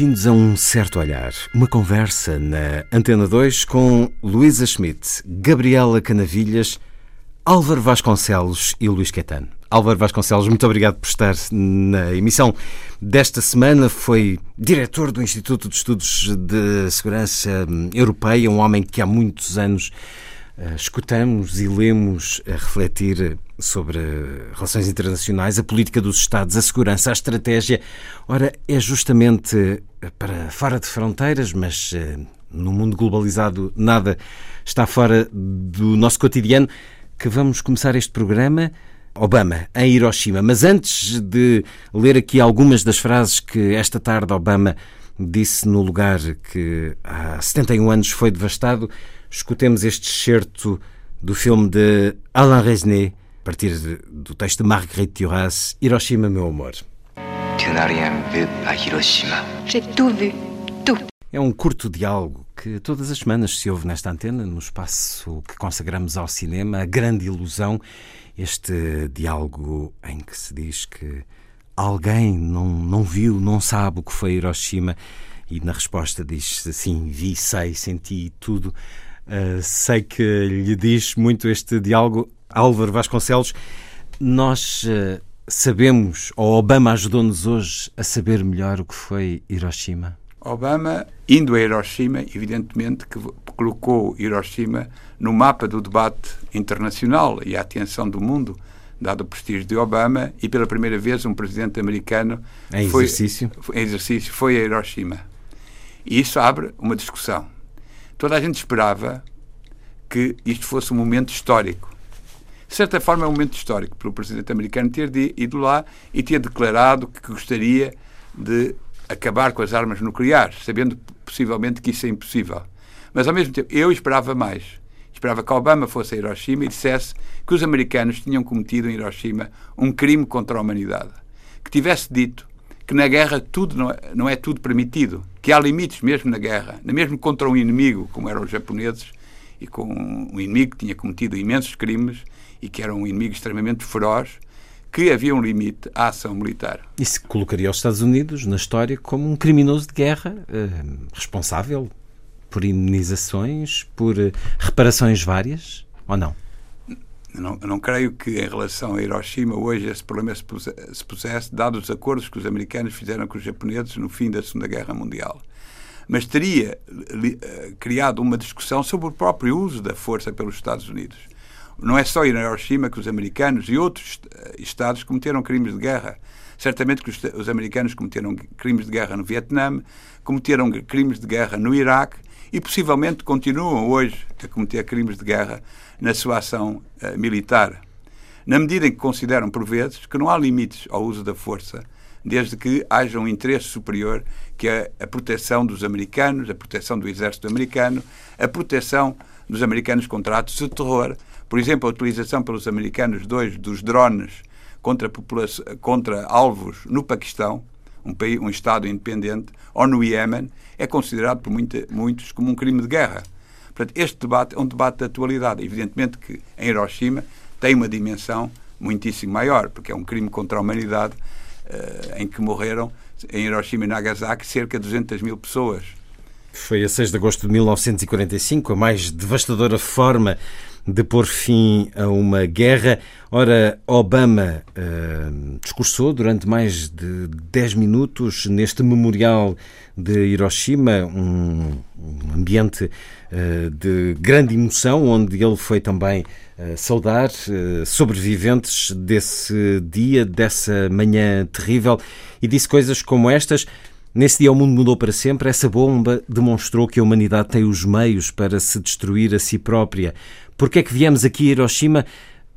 Bem-vindos a Um Certo Olhar, uma conversa na Antena 2 com Luísa Schmidt, Gabriela Canavilhas, Álvaro Vasconcelos e Luís Caetano. Álvaro Vasconcelos, muito obrigado por estar na emissão desta semana. Foi diretor do Instituto de Estudos de Segurança Europeia, um homem que há muitos anos escutamos e lemos a refletir sobre relações internacionais, a política dos Estados, a segurança, a estratégia. Ora, é justamente para fora de fronteiras, mas eh, no mundo globalizado nada está fora do nosso cotidiano, que vamos começar este programa. Obama em Hiroshima. Mas antes de ler aqui algumas das frases que esta tarde Obama disse no lugar que há 71 anos foi devastado, escutemos este excerto do filme de Alain Resnais, a partir do texto de Marguerite Duras, Hiroshima, meu amor. Tu n'as rien vu à Hiroshima. J'ai tout vu, tout. É um curto diálogo que todas as semanas se ouve nesta antena, no espaço que consagramos ao cinema, a grande ilusão, este diálogo em que se diz que alguém não, não viu, não sabe o que foi Hiroshima, e na resposta diz sim, vi, sei, senti tudo. Uh, sei que lhe diz muito este diálogo Álvaro Vasconcelos, nós uh, sabemos, ou Obama ajudou-nos hoje a saber melhor o que foi Hiroshima? Obama, indo a Hiroshima, evidentemente que colocou Hiroshima no mapa do debate internacional e a atenção do mundo, dado o prestígio de Obama, e pela primeira vez um presidente americano em foi, exercício. em exercício foi a Hiroshima. E isso abre uma discussão. Toda a gente esperava que isto fosse um momento histórico de certa forma, é um momento histórico para o presidente americano ter ido lá e ter declarado que gostaria de acabar com as armas nucleares, sabendo possivelmente que isso é impossível. Mas, ao mesmo tempo, eu esperava mais. Esperava que Obama fosse a Hiroshima e dissesse que os americanos tinham cometido em Hiroshima um crime contra a humanidade. Que tivesse dito que na guerra tudo não é, não é tudo permitido, que há limites mesmo na guerra, mesmo contra um inimigo, como eram os japoneses, e com um inimigo que tinha cometido imensos crimes, e que era um inimigo extremamente feroz, que havia um limite à ação militar. Isso colocaria os Estados Unidos na história como um criminoso de guerra eh, responsável por indenizações, por eh, reparações várias, ou não? Não, não creio que em relação a Hiroshima hoje esse problema se, se pusesse, dados os acordos que os americanos fizeram com os japoneses no fim da Segunda Guerra Mundial. Mas teria li, uh, criado uma discussão sobre o próprio uso da força pelos Estados Unidos não é só em Hiroshima que os americanos e outros eh, Estados cometeram crimes de guerra. Certamente que os, os americanos cometeram crimes de guerra no Vietnã, cometeram crimes de guerra no Iraque e possivelmente continuam hoje a cometer crimes de guerra na sua ação uh, militar. Na medida em que consideram, por vezes, que não há limites ao uso da força, desde que haja um interesse superior que é a proteção dos americanos, a proteção do exército americano, a proteção dos americanos contra atos de terror, por exemplo, a utilização pelos americanos dois dos drones contra, contra alvos no Paquistão, um, país, um Estado independente, ou no Iémen, é considerado por muita, muitos como um crime de guerra. Portanto, este debate é um debate de atualidade. Evidentemente que em Hiroshima tem uma dimensão muitíssimo maior, porque é um crime contra a humanidade uh, em que morreram em Hiroshima e Nagasaki cerca de 200 mil pessoas. Foi a 6 de agosto de 1945, a mais devastadora forma de pôr fim a uma guerra. Ora, Obama uh, discursou durante mais de 10 minutos neste memorial de Hiroshima, um, um ambiente de grande emoção, onde ele foi também uh, saudar uh, sobreviventes desse dia, dessa manhã terrível, e disse coisas como estas. Nesse dia o mundo mudou para sempre. Essa bomba demonstrou que a humanidade tem os meios para se destruir a si própria. Porque é que viemos aqui a Hiroshima?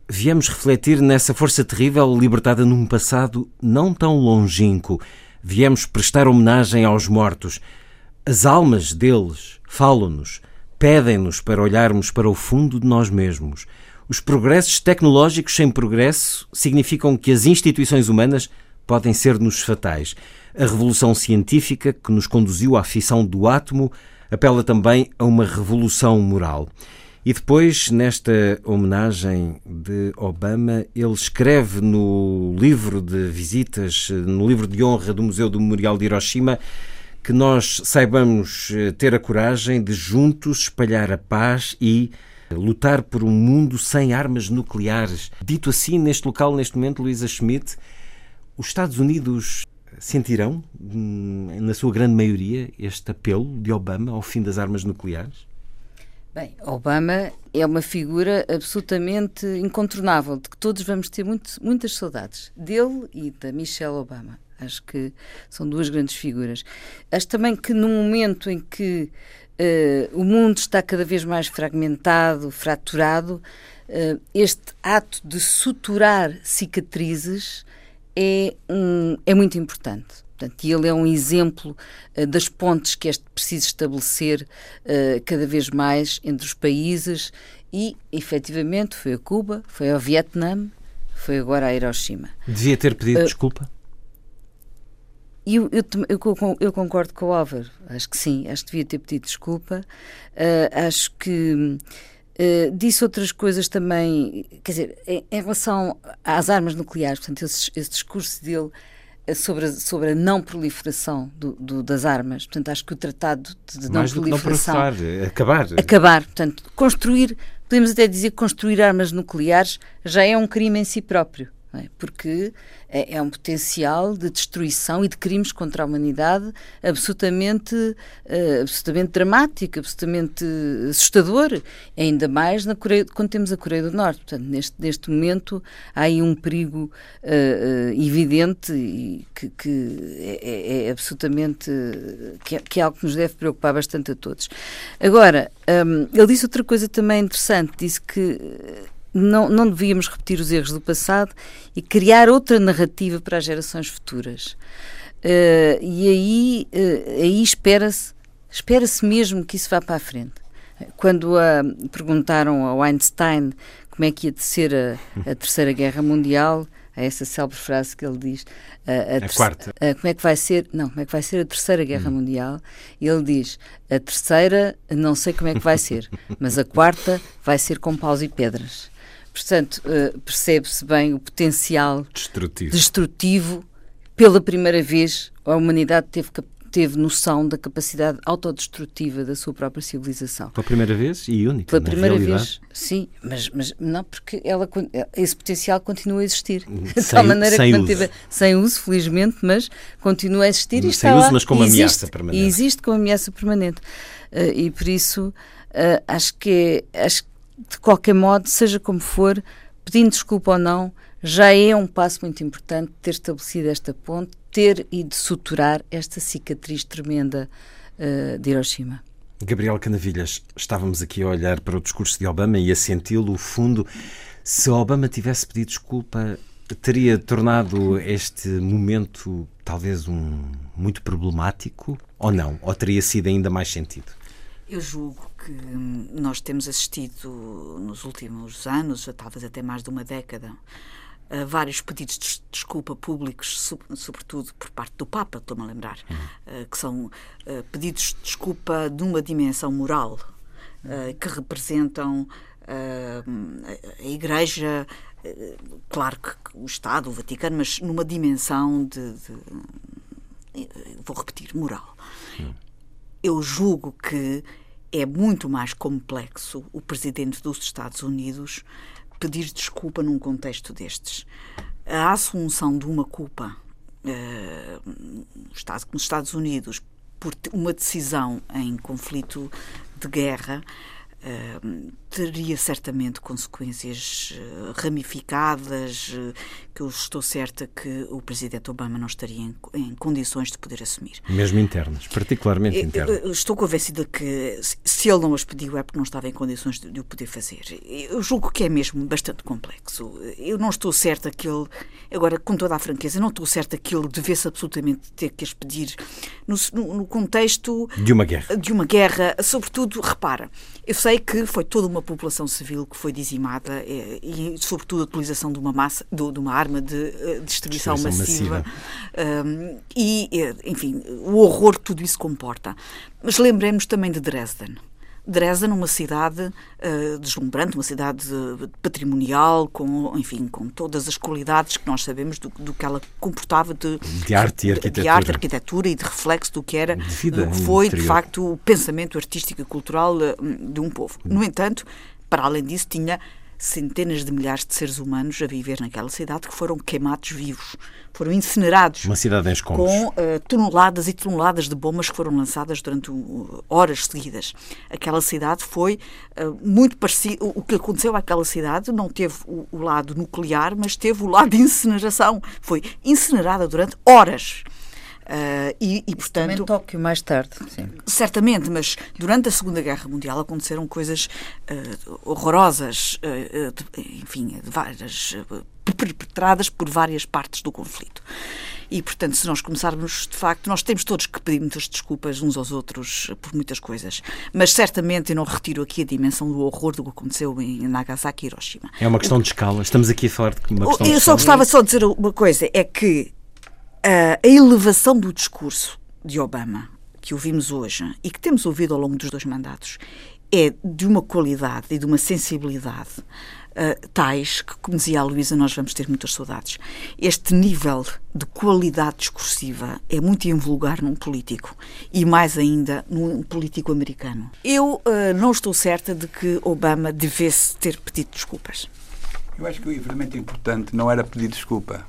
Viemos refletir nessa força terrível libertada num passado não tão longínquo. Viemos prestar homenagem aos mortos. As almas deles falam-nos, pedem-nos para olharmos para o fundo de nós mesmos. Os progressos tecnológicos sem progresso significam que as instituições humanas podem ser-nos fatais. A revolução científica que nos conduziu à fissão do átomo apela também a uma revolução moral. E depois, nesta homenagem de Obama, ele escreve no livro de visitas, no livro de honra do Museu do Memorial de Hiroshima, que nós saibamos eh, ter a coragem de juntos espalhar a paz e lutar por um mundo sem armas nucleares. Dito assim, neste local, neste momento, Luísa Schmidt, os Estados Unidos sentirão, hum, na sua grande maioria, este apelo de Obama ao fim das armas nucleares? Bem, Obama é uma figura absolutamente incontornável, de que todos vamos ter muito, muitas saudades, dele e da Michelle Obama. Acho que são duas grandes figuras. Acho também que no momento em que uh, o mundo está cada vez mais fragmentado, fraturado, uh, este ato de suturar cicatrizes é, um, é muito importante. Portanto, ele é um exemplo uh, das pontes que este precisa estabelecer cada vez mais entre os países e, efetivamente, foi a Cuba, foi ao Vietnã, foi agora a Hiroshima. Devia ter pedido uh, Eu, eu, eu, eu, concordo com o Álvaro, acho que sim, acho que devia ter pedido desculpa. acho que Uh, disse outras coisas também, quer dizer, em, em, relação às armas nucleares, portanto, esse, esse discurso dele sobre a, sobre a não proliferação do, do, das armas. Portanto, acho que o tratado de não proliferação. Não é acabar. Acabar. Portanto, construir, podemos até dizer que construir armas nucleares já é um crime em si próprio. É? Porque é, é, um potencial de destruição e de crimes contra a humanidade absolutamente, uh, absolutamente dramático, absolutamente assustador, ainda mais na Coreia, quando temos a Coreia do Norte. Portanto, neste, neste momento há aí um perigo uh, uh, evidente e que, que é, é, é absolutamente que é, que é, algo que nos deve preocupar bastante a todos. Agora, um, ele disse outra coisa também interessante, disse que não, não devíamos repetir os erros do passado e criar outra narrativa para as gerações futuras. Uh, e aí, uh, aí espera-se espera-se mesmo que isso vá para a frente. Quando uh, perguntaram ao Einstein como é que ia ser a, a Terceira Guerra Mundial, a essa célebre frase que ele diz a, a, a quarta como é que vai ser não como é que vai ser a terceira guerra hum. mundial ele diz a terceira não sei como é que vai ser mas a quarta vai ser com paus e pedras Portanto, uh, percebe-se bem o potencial destrutivo. destrutivo. Pela primeira vez, a humanidade teve, teve noção da capacidade autodestrutiva da sua própria civilização. Pela primeira vez e única. Pela primeira realidade. vez, sim, mas, mas não, porque ela, esse potencial continua a existir. De tal maneira sem que manteve, uso. sem uso, felizmente, mas continua a existir e sem está uso, lá, mas com uma ameaça permanente. E existe com ameaça permanente. Uh, e por isso, uh, acho que é, acho de qualquer modo, seja como for, pedindo desculpa ou não, já é um passo muito importante ter estabelecido esta ponte, ter e de suturar esta cicatriz tremenda uh, de Hiroshima. Gabriel Canavilhas, estávamos aqui a olhar para o discurso de Obama e a senti-lo fundo. Se Obama tivesse pedido desculpa, teria tornado este momento talvez um muito problemático ou não? Ou teria sido ainda mais sentido? Eu julgo que nós temos assistido nos últimos anos, talvez até mais de uma década, a vários pedidos de desculpa públicos, sobretudo por parte do Papa, estou-me a lembrar, uhum. que são eh, pedidos de desculpa de uma dimensão moral, uhum. que representam a Igreja, claro que o Estado, o Vaticano, mas numa dimensão de, de vou repetir, moral. Uhum. Eu julgo que é muito mais complexo o presidente dos Estados Unidos pedir desculpa num contexto destes. A assunção de uma culpa uh, nos Estados Unidos por uma decisão em conflito de guerra uh, teria certamente consequências eh, ramificadas eh, que eu estou certa que o presidente Obama não estaria em, em condições de poder assumir. Mesmo internas, particularmente internas. Estou convencida que se ele não as pediu é porque não estava em condições de, de o poder fazer. Eu julgo que é mesmo bastante complexo. Eu não estou certa que ele, agora com toda a franqueza, não estou certa que ele devesse absolutamente ter que as pedir no, no contexto de uma guerra. De uma guerra, sobretudo, repara, eu sei que foi toda uma população civil que foi dizimada eh, e, sobretudo, a utilização de uma massa, de, uma arma de uh, destruição, destruição, massiva. massiva. Um, e, eh, enfim, o horror que tudo isso comporta. Mas lembremos também de Dresden. Dresden, uma cidade uh, deslumbrante, uma cidade patrimonial, com, enfim, com todas as qualidades que nós sabemos do, do que ela comportava de, de arte e arquitetura. De arte, arquitetura e de reflexo do que era, do que foi, de facto, o pensamento artístico e cultural uh, de um povo. No entanto, para além disso, tinha centenas de milhares de seres humanos a viver naquela cidade que foram queimados vivos, foram incinerados. Uma cidade em escombros. Com uh, toneladas e toneladas de bombas que foram lançadas durante uh, horas seguidas. Aquela cidade foi uh, muito parecido. O que aconteceu àquela cidade não teve o, o lado nuclear, mas teve o lado de incineração. Foi incinerada durante horas. Uh, e, e, portanto. Também Tóquio mais tarde, sim. Certamente, mas durante a Segunda Guerra Mundial aconteceram coisas uh, horrorosas, uh, de, enfim, de várias, perpetradas por várias partes do conflito. E, portanto, se nós começarmos, de facto, nós temos todos que pedir muitas desculpas uns aos outros por muitas coisas. Mas certamente eu não retiro aqui a dimensão do horror do que aconteceu em Nagasaki e Hiroshima. É uma questão de escala. Estamos aqui a falar de uma questão Eu de só gostava só de dizer uma coisa: é que a elevação do discurso de Obama, que ouvimos hoje e que temos ouvido ao longo dos dois mandatos, é de uma qualidade e de uma sensibilidade uh, tais que, como dizia a Luísa, nós vamos ter muitas saudades. Este nível de qualidade discursiva é muito invulgar num político e mais ainda num político americano. Eu uh, não estou certa de que Obama devesse ter pedido desculpas. Eu acho que o eventualmente importante não era pedir desculpa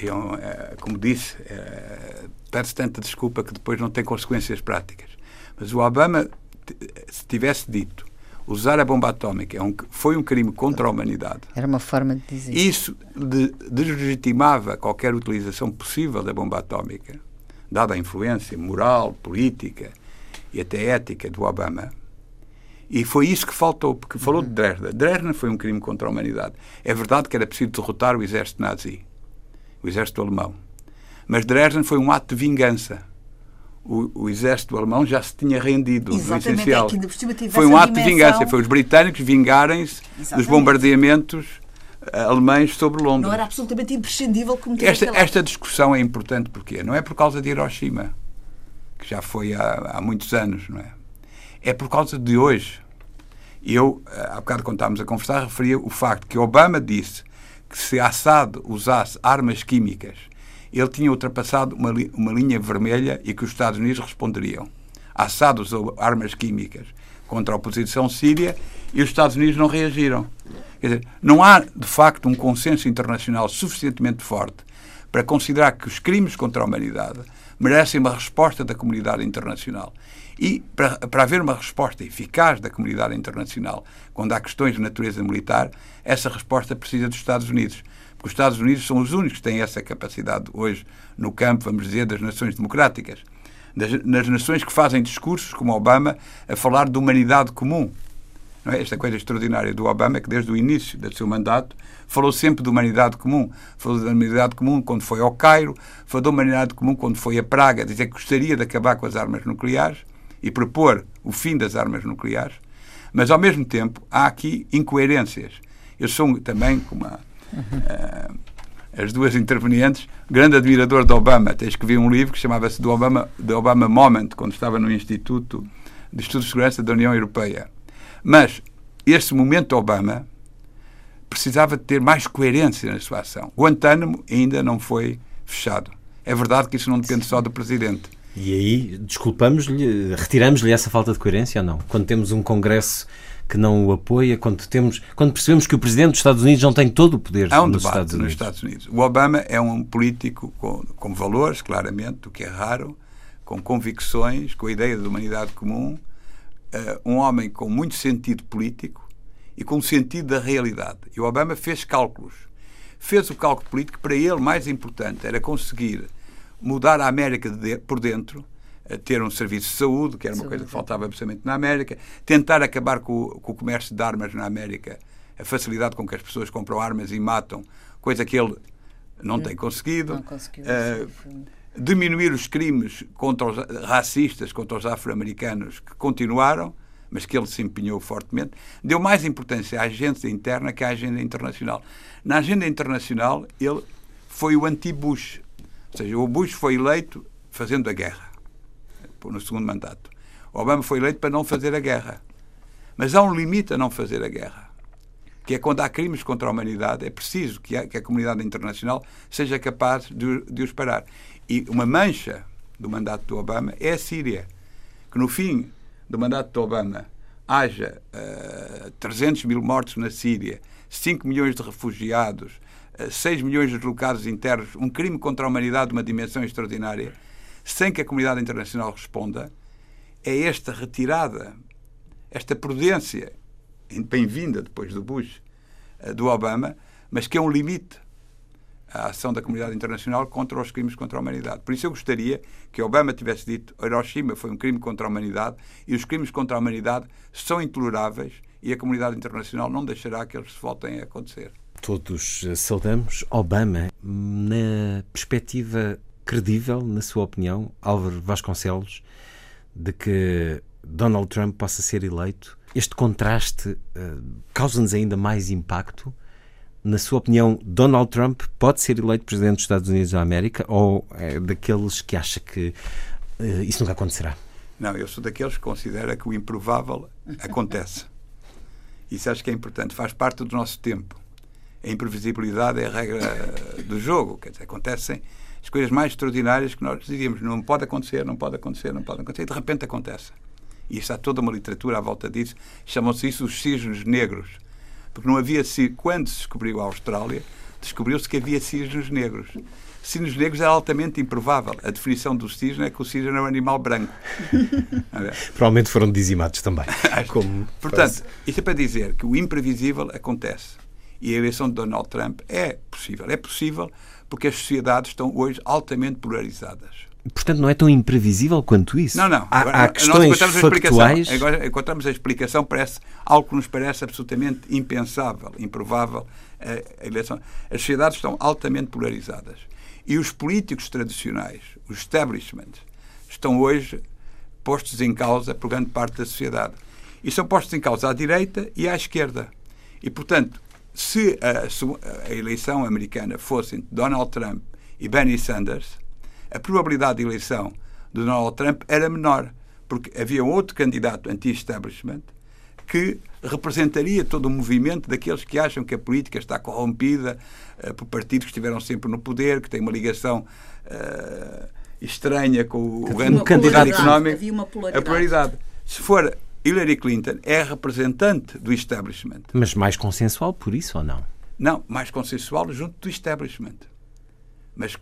eu, é, como disse, é, pede-se tanta desculpa que depois não tem consequências práticas. Mas o Obama, se tivesse dito usar a bomba atómica é um, foi um crime contra a humanidade. Era uma forma de dizer. Isso de, deslegitimava qualquer utilização possível da bomba atómica, dada a influência moral, política e até ética do Obama. E foi isso que faltou, porque falou de Dresden. Dresden foi um crime contra a humanidade. É verdade que era preciso derrotar o exército nazi o exército alemão. Mas Dresden foi um ato de vingança. O, o exército alemão já se tinha rendido Exatamente, no essencial. É foi um ato dimensão... de vingança. Foi os britânicos vingarem-se dos bombardeamentos eh, alemães sobre Londres. Não era absolutamente imprescindível como esta, esta discussão é importante porque não é por causa de Hiroshima, que já foi há, há muitos anos, não é? É por causa de hoje. Eu, eh, há bocado quando estávamos a conversar, referia o facto que Obama disse que se Assad usasse armas químicas, ele tinha ultrapassado uma, li uma linha vermelha e que os Estados Unidos responderiam. Assad usou armas químicas contra a oposição síria e os Estados Unidos não reagiram. Quer dizer, não há, de facto, um consenso internacional suficientemente forte para considerar que os crimes contra a humanidade merecem uma resposta da comunidade internacional. E para, para haver uma resposta eficaz da comunidade internacional quando há questões de natureza militar, essa resposta precisa dos Estados Unidos. Porque os Estados Unidos são os únicos que têm essa capacidade hoje no campo, vamos dizer, das nações democráticas. Das, nas nações que fazem discursos, como Obama, a falar de humanidade comum. É? Esta coisa extraordinária do Obama, que desde o início do seu mandato falou sempre de humanidade comum. Falou da humanidade comum quando foi ao Cairo, falou da humanidade comum quando foi a Praga, dizer que gostaria de acabar com as armas nucleares e propor o fim das armas nucleares, mas ao mesmo tempo há aqui incoerências. Eu sou também, como a, uh, as duas intervenientes, grande admirador de Obama. Até escrevi um livro que chamava-se do Obama, The Obama Moment, quando estava no Instituto de Estudos de Segurança da União Europeia. Mas esse momento Obama precisava de ter mais coerência na sua ação. Guantánamo ainda não foi fechado. É verdade que isso não depende só do Presidente. E aí, desculpamos-lhe, retiramos-lhe essa falta de coerência ou não? Quando temos um Congresso que não o apoia, quando, temos, quando percebemos que o Presidente dos Estados Unidos não tem todo o poder Há um nos, debate Estados nos Estados Unidos. O Obama é um político com, com valores, claramente, o que é raro, com convicções, com a ideia de humanidade comum, uh, um homem com muito sentido político e com sentido da realidade. E o Obama fez cálculos. Fez o cálculo político que para ele mais importante era conseguir mudar a América de, por dentro, ter um serviço de saúde, que era uma coisa que faltava absolutamente na América, tentar acabar com, com, o comércio de armas na América, a facilidade com que as pessoas compram armas e matam, coisa que ele não hum. tem conseguido. Não conseguiu, uh, diminuir os crimes contra os racistas contra os afro-americanos que continuaram, mas que ele se empenhou fortemente, deu mais importância à agenda interna que à agenda internacional. Na agenda internacional, ele foi o anti-Bush. Ou seja, o Bush foi eleito fazendo a guerra no segundo mandato. Obama foi eleito para não fazer a guerra. Mas há um limite a não fazer a guerra, que é quando há crimes contra a humanidade, é preciso que a, que a comunidade internacional seja capaz de, de os parar. E uma mancha do mandato do Obama é a Síria, que no fim do mandato do Obama haja uh, eh, 300 mil mortos na Síria, 5 milhões de refugiados, uh, eh, 6 milhões de deslocados internos, um crime contra a humanidade de uma dimensão extraordinária sem que a comunidade internacional responda, é esta retirada, esta prudência, bem-vinda depois do Bush, eh, do Obama, mas que é um limite à ação da comunidade internacional contra os crimes contra a humanidade. Por isso eu gostaria que Obama tivesse dito Hiroshima foi um crime contra a humanidade e os crimes contra a humanidade são intoleráveis e a comunidade internacional não deixará que eles se voltem a acontecer. Todos eh, saudamos Obama na perspectiva credível, na sua opinião, Álvaro Vasconcelos, de que Donald Trump possa ser eleito? Este contraste uh, causa-nos ainda mais impacto? Na sua opinião, Donald Trump pode ser eleito presidente dos Estados Unidos da América ou é daqueles que acha que uh, isso nunca acontecerá? Não, eu sou daqueles que considera que o improvável acontece. Isso acho que é importante, faz parte do nosso tempo. A imprevisibilidade é a regra do jogo, quer dizer, acontecem as coisas mais extraordinárias que nós dizíamos não pode acontecer, não pode acontecer, não pode acontecer, e de repente acontece. E há toda uma literatura à volta disso. Chamam-se isso os cisnes negros. Porque não havia. Quando se descobriu a Austrália, descobriu-se que havia cisnes negros. Cisnes negros é altamente improvável. A definição do cisne é que o cisne é um animal branco. Provavelmente foram dizimados também. Como Portanto, isto é para dizer que o imprevisível acontece. E a eleição de Donald Trump é possível. É possível porque as sociedades estão hoje altamente polarizadas. Portanto, não é tão imprevisível quanto isso? Não, não. Há, Agora, há questões factuais... Agora encontramos a explicação, parece algo que nos parece absolutamente impensável, improvável, a eleição. As sociedades estão altamente polarizadas. E os políticos tradicionais, os establishments, estão hoje postos em causa por grande parte da sociedade. E são postos em causa à direita e à esquerda. E, portanto, se a, a eleição americana fosse entre Donald Trump e Bernie Sanders, a probabilidade de eleição de Donald Trump era menor, porque havia outro candidato anti-establishment que representaria todo o movimento daqueles que acham que a política está corrompida uh, por partidos que estiveram sempre no poder, que têm uma ligação uh, estranha com o grande candidato económico. Havia uma polaridade. A polaridade. Se for Hillary Clinton é representante do establishment. Mas mais consensual por isso ou não? Não, mais consensual junto do establishment. Mas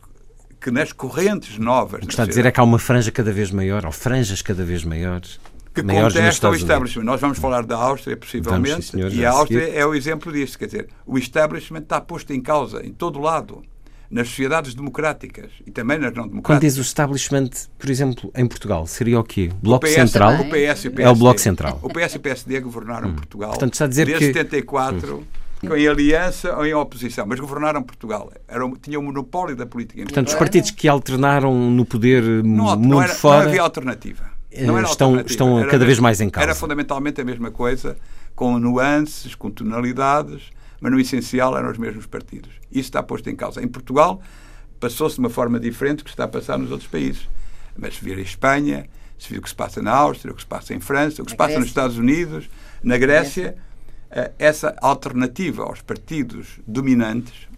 que nas correntes novas. O que está a dizer é que há uma franja cada vez maior, ou franjas cada vez maiores. Que contestam o establishment. Nós vamos falar da Áustria, possivelmente, vamos, senhor, e a Áustria é o exemplo disso. Quer dizer, o establishment está posto em causa em todo lado nas sociedades democráticas e também nas não democráticas. Quando diz o establishment, por exemplo, em Portugal, seria o quê? Bloco o PS, Central? O PS e o PSD. É o Bloco Central. O PS e o PSD governaram hum. Portugal Portanto, está a dizer desde que... 74 hum. em aliança ou em oposição, mas governaram Portugal. Era, tinham o monopólio da política. Portanto, os partidos que alternaram no poder não, mundo não era, fora... Não havia alternativa. Não era estão, alternativa. estão cada vez mais em causa. Era fundamentalmente a mesma coisa, com nuances, com tonalidades, mas no essencial eram os mesmos partidos. Isso está posto em causa. Em Portugal, passou-se de uma forma diferente do que está a passar nos outros países. Mas se vir a Espanha, se vir o que se passa na Áustria, o que se passa em França, o que se passa nos Estados Unidos, na Grécia, eh, essa alternativa aos partidos dominantes,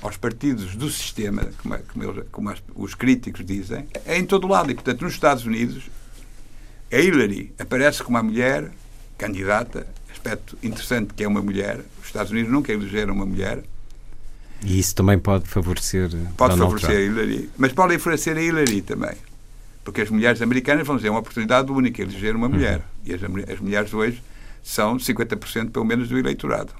aos partidos do sistema, como, é, como, como os críticos dizem, é em todo lado. E, portanto, nos Estados Unidos, a Hillary aparece como uma mulher candidata, aspecto interessante que é uma mulher. Os Estados Unidos nunca elegeram uma mulher. E isso também pode favorecer Pode Donald favorecer Trump. a Hillary. Mas pode favorecer a Hillary também. Porque as mulheres americanas vão dizer é uma oportunidade única eleger uma mulher. Uhum. E as, as mulheres hoje são 50% pelo menos do eleitorado.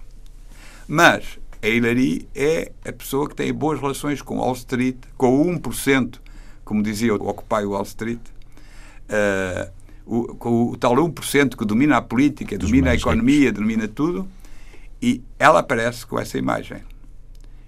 Mas a Hillary é a pessoa que tem boas relações com Wall Street, com o 1%, como dizia o Occupy Wall Street, uh, o, com o tal 1% que domina a política, Dos domina a economia, ricos. domina tudo, e ela aparece com essa imagem.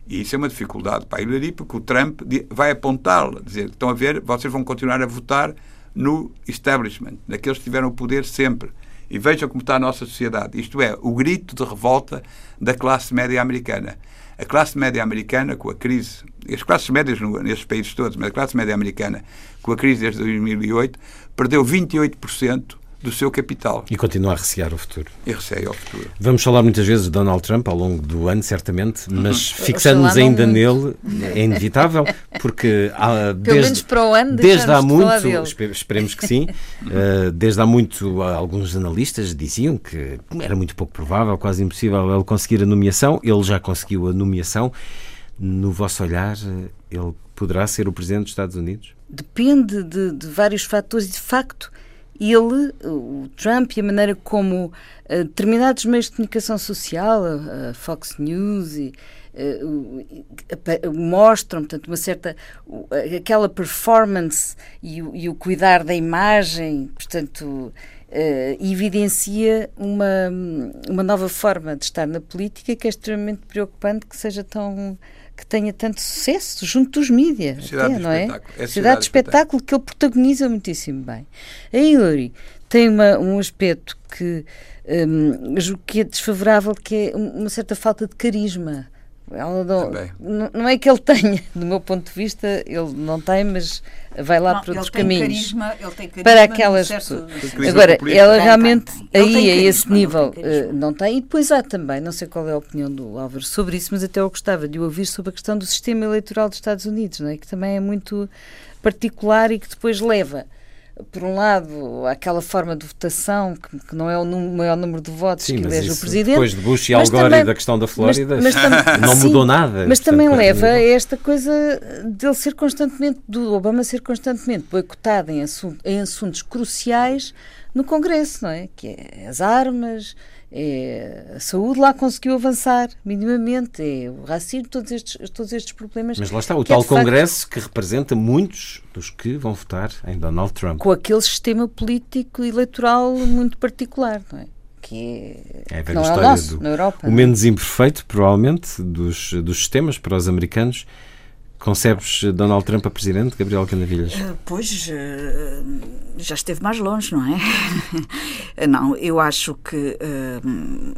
E isso é uma dificuldade para a Hillary, porque o Trump vai apontá-la, dizer, estão a ver, vocês vão continuar a votar no establishment, naqueles que tiveram o poder sempre. E vejam como está a nossa sociedade. Isto é, o grito de revolta da classe média americana. A classe média americana, com a crise, as classes médias nestes países todos, mas a classe média americana, com a crise desde 2008, perdeu 28% do seu capital. E continua a recear o futuro. E receia o futuro. Vamos falar muitas vezes de Donald Trump ao longo do ano, certamente, uhum. mas uhum. fixando-nos ainda nele é inevitável, porque há, Pelo menos para o ano desde há muito, esperemos que sim, uh, desde há muito alguns analistas diziam que era muito pouco provável, quase impossível ele conseguir a nomeação, ele já conseguiu a nomeação. No vosso olhar, ele poderá ser o Presidente dos Estados Unidos? Depende de, de vários fatores e, de facto, ele, o Trump e a maneira como uh, determinados meios de comunicação social, a, Fox News e uh, mostram, portanto, uma certa aquela performance e o, e o cuidar da imagem, portanto, Uh, evidencia uma, uma nova forma de estar na política que é extremamente preocupante que seja tão que tenha tanto sucesso junto dos mídias, até, não é? é? Cidade, de espetáculo que ele protagoniza muitíssimo bem. A Hillary tem uma, um aspecto que um, que é desfavorável, que é uma certa falta de carisma. Ela não, não, é que ele tenha, do meu ponto de vista, ele não tem, mas vai lá não, para outros caminhos. Carisma, ele tem carisma para aquelas pessoas. Agora, ela realmente aí a esse nível uh, não tem. E depois há também, não sei qual é a opinião do Álvaro sobre isso, mas até eu gostava de ouvir sobre a questão do sistema eleitoral dos Estados Unidos, não é? que também é muito particular e que depois leva por um lado, aquela forma de votação que, que não é o maior número de votos sim, que elege o presidente. Depois de Bush e Al Gore e da questão da Flórida, mas, mas não sim, mudou nada. Mas também leva a esta coisa dele ser constantemente, do Obama ser constantemente boicotado em, assunto, em assuntos cruciais no Congresso, não é? Que é as armas, é, a saúde lá conseguiu avançar minimamente, é o racismo, todos estes, todos estes problemas. Mas lá está, o tal é Congresso facto, que representa muitos dos que vão votar em Donald Trump. Com aquele sistema político eleitoral muito particular, não é? Que é, é a não história é o nosso, do, na Europa. O menos imperfeito, provavelmente, dos, dos sistemas para os americanos Concebes Donald Trump a presidente, Gabriel Canavilhas? Uh, pois, uh, já esteve mais longe, não é? não, eu acho que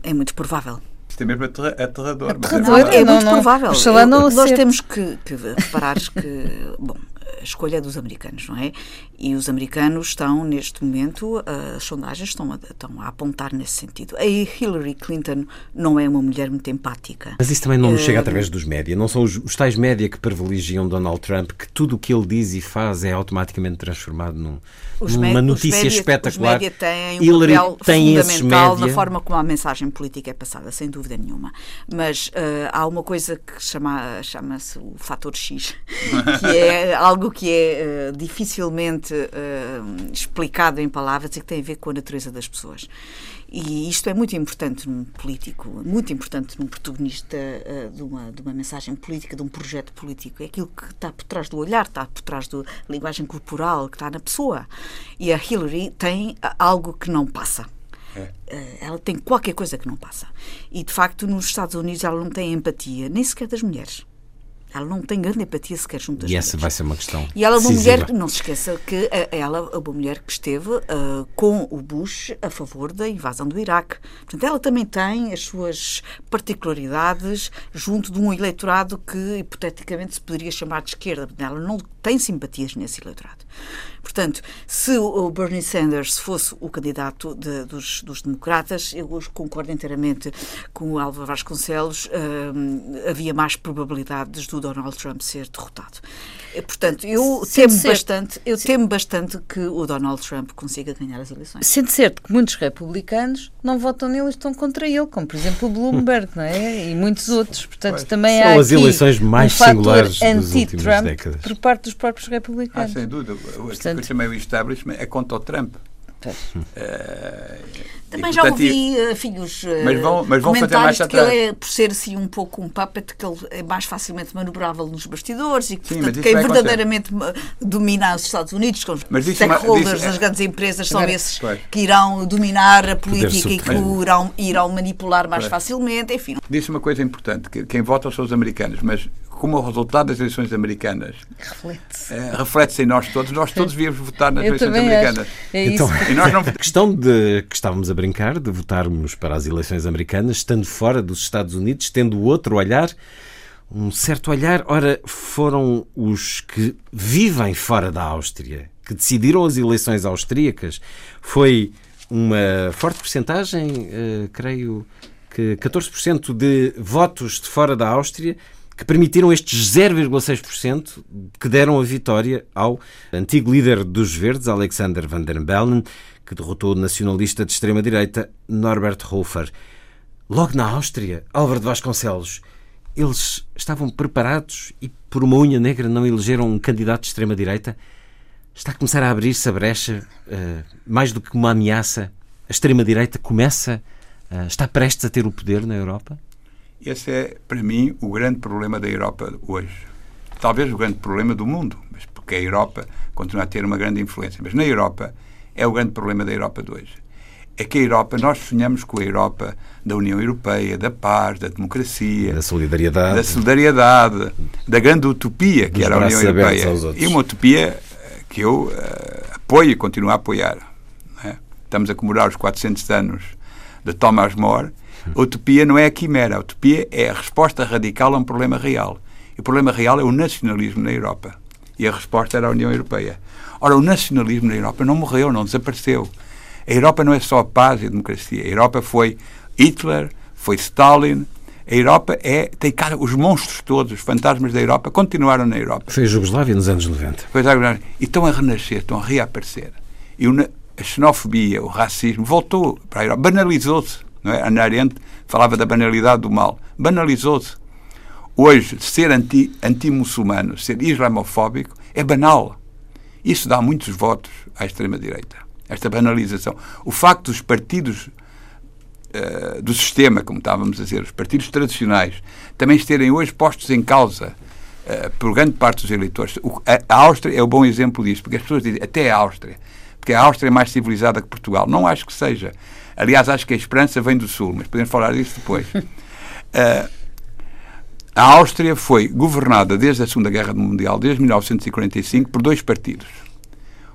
é muito provável. Isto é mesmo aterrador. aterrador é, é, muito não, provável. Não, não, nós temos que, que reparar que, bom, escolha é dos americanos, não é? E os americanos estão, neste momento, as sondagens estão a, estão a apontar nesse sentido. A Hillary Clinton não é uma mulher muito empática. Mas isso também não nos chega uh, através dos médias. Não são os, os tais média que privilegiam Donald Trump, que tudo o que ele diz e faz é automaticamente transformado num, numa notícia média, espetacular. Os média têm um Hillary papel tem fundamental na forma como a mensagem política é passada, sem dúvida nenhuma. Mas uh, há uma coisa que chama, chama-se o fator X, que é algo que é uh, dificilmente uh, explicado em palavras e que tem a ver com a natureza das pessoas. E isto é muito importante num político, muito importante num protagonista uh, de, uma, de uma mensagem política, de um projeto político. É aquilo que está por trás do olhar, está por trás da linguagem corporal, que está na pessoa. E a Hillary tem algo que não passa. É. Ela tem qualquer coisa que não passa. E, de facto, nos Estados Unidos ela não tem empatia, nem sequer das mulheres. Ela não tem grande empatia sequer junto às E essa mulheres. vai ser uma questão. E ela é uma mulher, não se esqueça que ela é uma mulher que esteve uh, com o Bush a favor da invasão do Iraque. Portanto, ela também tem as suas particularidades junto de um eleitorado que hipoteticamente se poderia chamar de esquerda. Ela não tem simpatias nesse eleitorado. Portanto, se o Bernie Sanders fosse o candidato de, dos, dos, democratas, eu concordo inteiramente com o Álvaro Vasconcelos, uh, havia mais probabilidades do Donald Trump ser derrotado. Eh, portanto, eu temo bastante, eu temo bastante que o Donald Trump consiga ganhar as eleições. Sendo certo que muitos republicanos não votam nele e estão contra ele, como por exemplo o Bloomberg, não é? E muitos outros. Portanto, pois. também São há as eleições mais um singulares das últimas décadas. por parte dos próprios Ah, republicanos. sem dúvida. O que eu chamei o establishment é contra o Trump. Eh, Também e, já portanto, ouvi, enfim, os eh, Mas vão- mas vão fazer comentários marcha de que ele é, por ser assim um pouco um puppet, que ele é mais facilmente manobrável nos bastidores e que, Sim, portanto, quem acontecer. verdadeiramente ma- domina os Estados Unidos, com os Mas disse uma- stakeholders das grandes empresas, são Agora- esses Pois. que irão dominar a política e que o irão, irão manipular mais Pois. facilmente, enfim. Disse uma coisa importante, que quem vota são os americanos, mas como o resultado das eleições americanas Reflete-se. eh, reflete-se em nós todos, nós todos devíamos votar nas Eu eleições americanas. É Então, isso. E nós não A questão de que estávamos a brincar, de votarmos para as eleições americanas, estando fora dos Estados Unidos, tendo outro olhar, um certo olhar, ora, foram os que vivem fora da Áustria, que decidiram as eleições austríacas. Foi uma forte porcentagem, eh, creio que 14% de votos de fora da Áustria que permitiram estes 0,6% que deram a vitória ao antigo líder dos Verdes, Alexander Van der Bellen, que derrotou o nacionalista de extrema-direita Norbert Hofer. Logo na Áustria, Álvaro de Vasconcelos, eles estavam preparados e por uma unha negra não elegeram um candidato de extrema-direita? Está a começar a abrir-se a brecha, eh, mais do que uma ameaça. A extrema-direita começa, eh, está prestes a ter o poder na Europa? Esse é, para mim, o grande problema da Europa hoje. Talvez o grande problema do mundo, mas porque a Europa continua a ter uma grande influência. Mas na Europa, é o grande problema da Europa de hoje. É que a Europa, nós sonhamos com a Europa da União Europeia, da paz, da democracia, Da solidariedade. da solidariedade, da grande utopia que era a União Europeia. E uma utopia eh, que eu eh, apoio e continuo a apoiar. é? Estamos a comemorar os 400 anos de Thomas More. A utopia não é a quimera, a utopia é a resposta radical a um problema real. E o problema real é o nacionalismo na Europa. E a resposta era a União Europeia. Ora, o nacionalismo na Europa não morreu, não desapareceu. A Europa não é só a paz e a democracia. A Europa foi Hitler, foi Stalin. A Europa é. Tem cara, os monstros todos, os fantasmas da Europa, continuaram na Europa. Foi a Jugoslávia nos anos 90. Pois é, e estão a renascer, estão a reaparecer. E a xenofobia, o racismo, voltou para a Europa, banalizou-se. Não é? Ana Arendt falava da banalidade do mal. Banalizou-se. Hoje, ser anti- anti-muçulmano, ser islamofóbico, é banal. Isso dá muitos votos à extrema-direita. Esta banalização. O facto dos partidos eh, do sistema, como estávamos a dizer, os partidos tradicionais, também estarem hoje postos em causa eh, por grande parte dos eleitores. O- a, a Áustria é um bom exemplo disso, porque as pessoas dizem, até a Áustria, porque a Áustria é mais civilizada que Portugal. Não acho que seja. Aliás, acho que a esperança vem do Sul, mas podemos falar disso depois. Eh, a Áustria foi governada desde a Segunda Guerra Mundial, desde 1945, por dois partidos.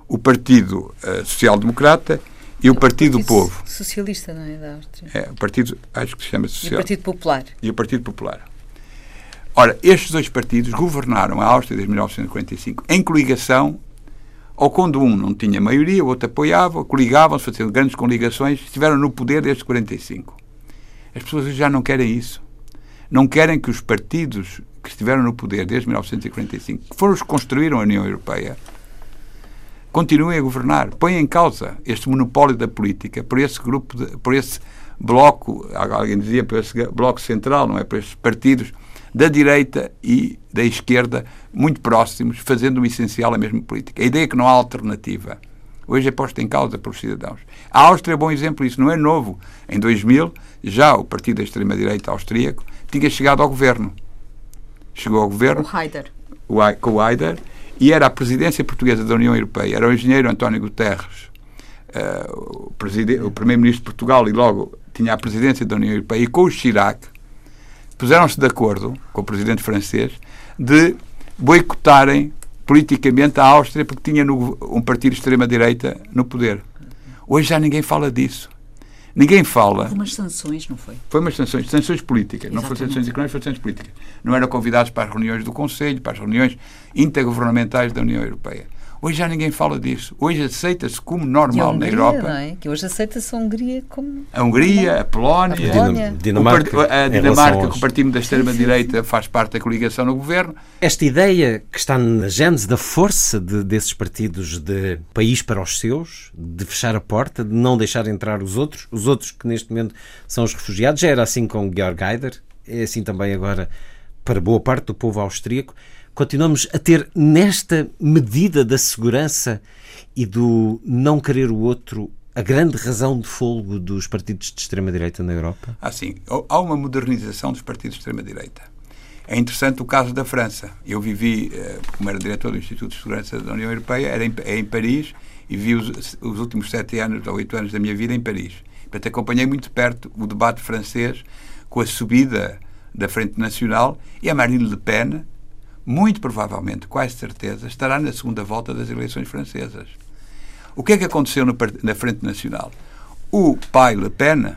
O Partido eh, Social Democrata e o Partido do Povo. Socialista, não é? Da Áustria. É, o partido, acho que se chama E o Social. Partido Popular. E o Partido Popular. Ora, estes dois partidos governaram a Áustria desde 1945 em coligação, ou quando um não tinha maioria, o outro apoiava, coligavam-se, fazendo grandes coligações, estiveram no poder desde 45. As pessoas já não querem isso. Não querem que os partidos que estiveram no poder desde 1945, que foram os que construíram a União Europeia, continuem a governar. Põem em causa este monopólio da política por esse grupo, de, por esse bloco, alguém dizia por esse bloco central, não é? Por estes partidos da direita e da esquerda muito próximos, fazendo o essencial a mesma política. A ideia é que não há alternativa. Hoje é posta em causa pelos cidadãos. A Áustria é bom exemplo disso, não é novo. Em 2000, já o partido da extrema-direita austríaco tinha chegado ao governo. Chegou ao governo O Haider. o com o Haider, e era a presidência portuguesa da União Europeia. Era o engenheiro António Guterres, eh, o, o primeiro-ministro de Portugal, e logo tinha a presidência da União Europeia, e com o Chirac, puseram-se de acordo com o presidente francês de boicotarem politicamente a Áustria porque tinha no- um partido de extrema-direita no poder. Hoje já ninguém fala disso. Ninguém fala. Algumas sanções, não foi? Foi umas sanções, sanções políticas, não foram Exatamente. sanções económicas, foram sanções políticas. Não eram convidados para as reuniões do Conselho, para as reuniões intergovernamentais da União Europeia. Hoje já ninguém fala disso. Hoje aceita-se como normal na Hungria, Europa. não é? Que hoje aceita-se a Hungria como... A Hungria, a Polónia, A Polónia. Dinamarca, part- a Dinamarca, que o partido da extrema-direita faz parte da coligação no governo. Esta ideia que está na gênese da força de- desses partidos de país para os seus, de fechar a porta, de não deixar entrar os outros, os outros que neste momento são os refugiados, já era assim com Georg Haider, é assim também agora para boa parte do povo austríaco, continuamos a ter nesta medida da segurança e do não querer o outro a grande razão de folgo dos partidos de extrema-direita na Europa? Ah, sim. Há uma modernização dos partidos de extrema-direita. É interessante o caso da França. Eu vivi, eh, como era diretor do Instituto de Segurança da União Europeia, era em, é em Paris e vi os, os, últimos sete anos ou oito anos da minha vida em Paris. Portanto, acompanhei muito perto o debate francês com a subida da Frente Nacional e a Marine Le Pen, muito provavelmente, quase certeza, estará na segunda volta das eleições francesas. O que é que aconteceu no, na Frente Nacional? O pai Le Pen,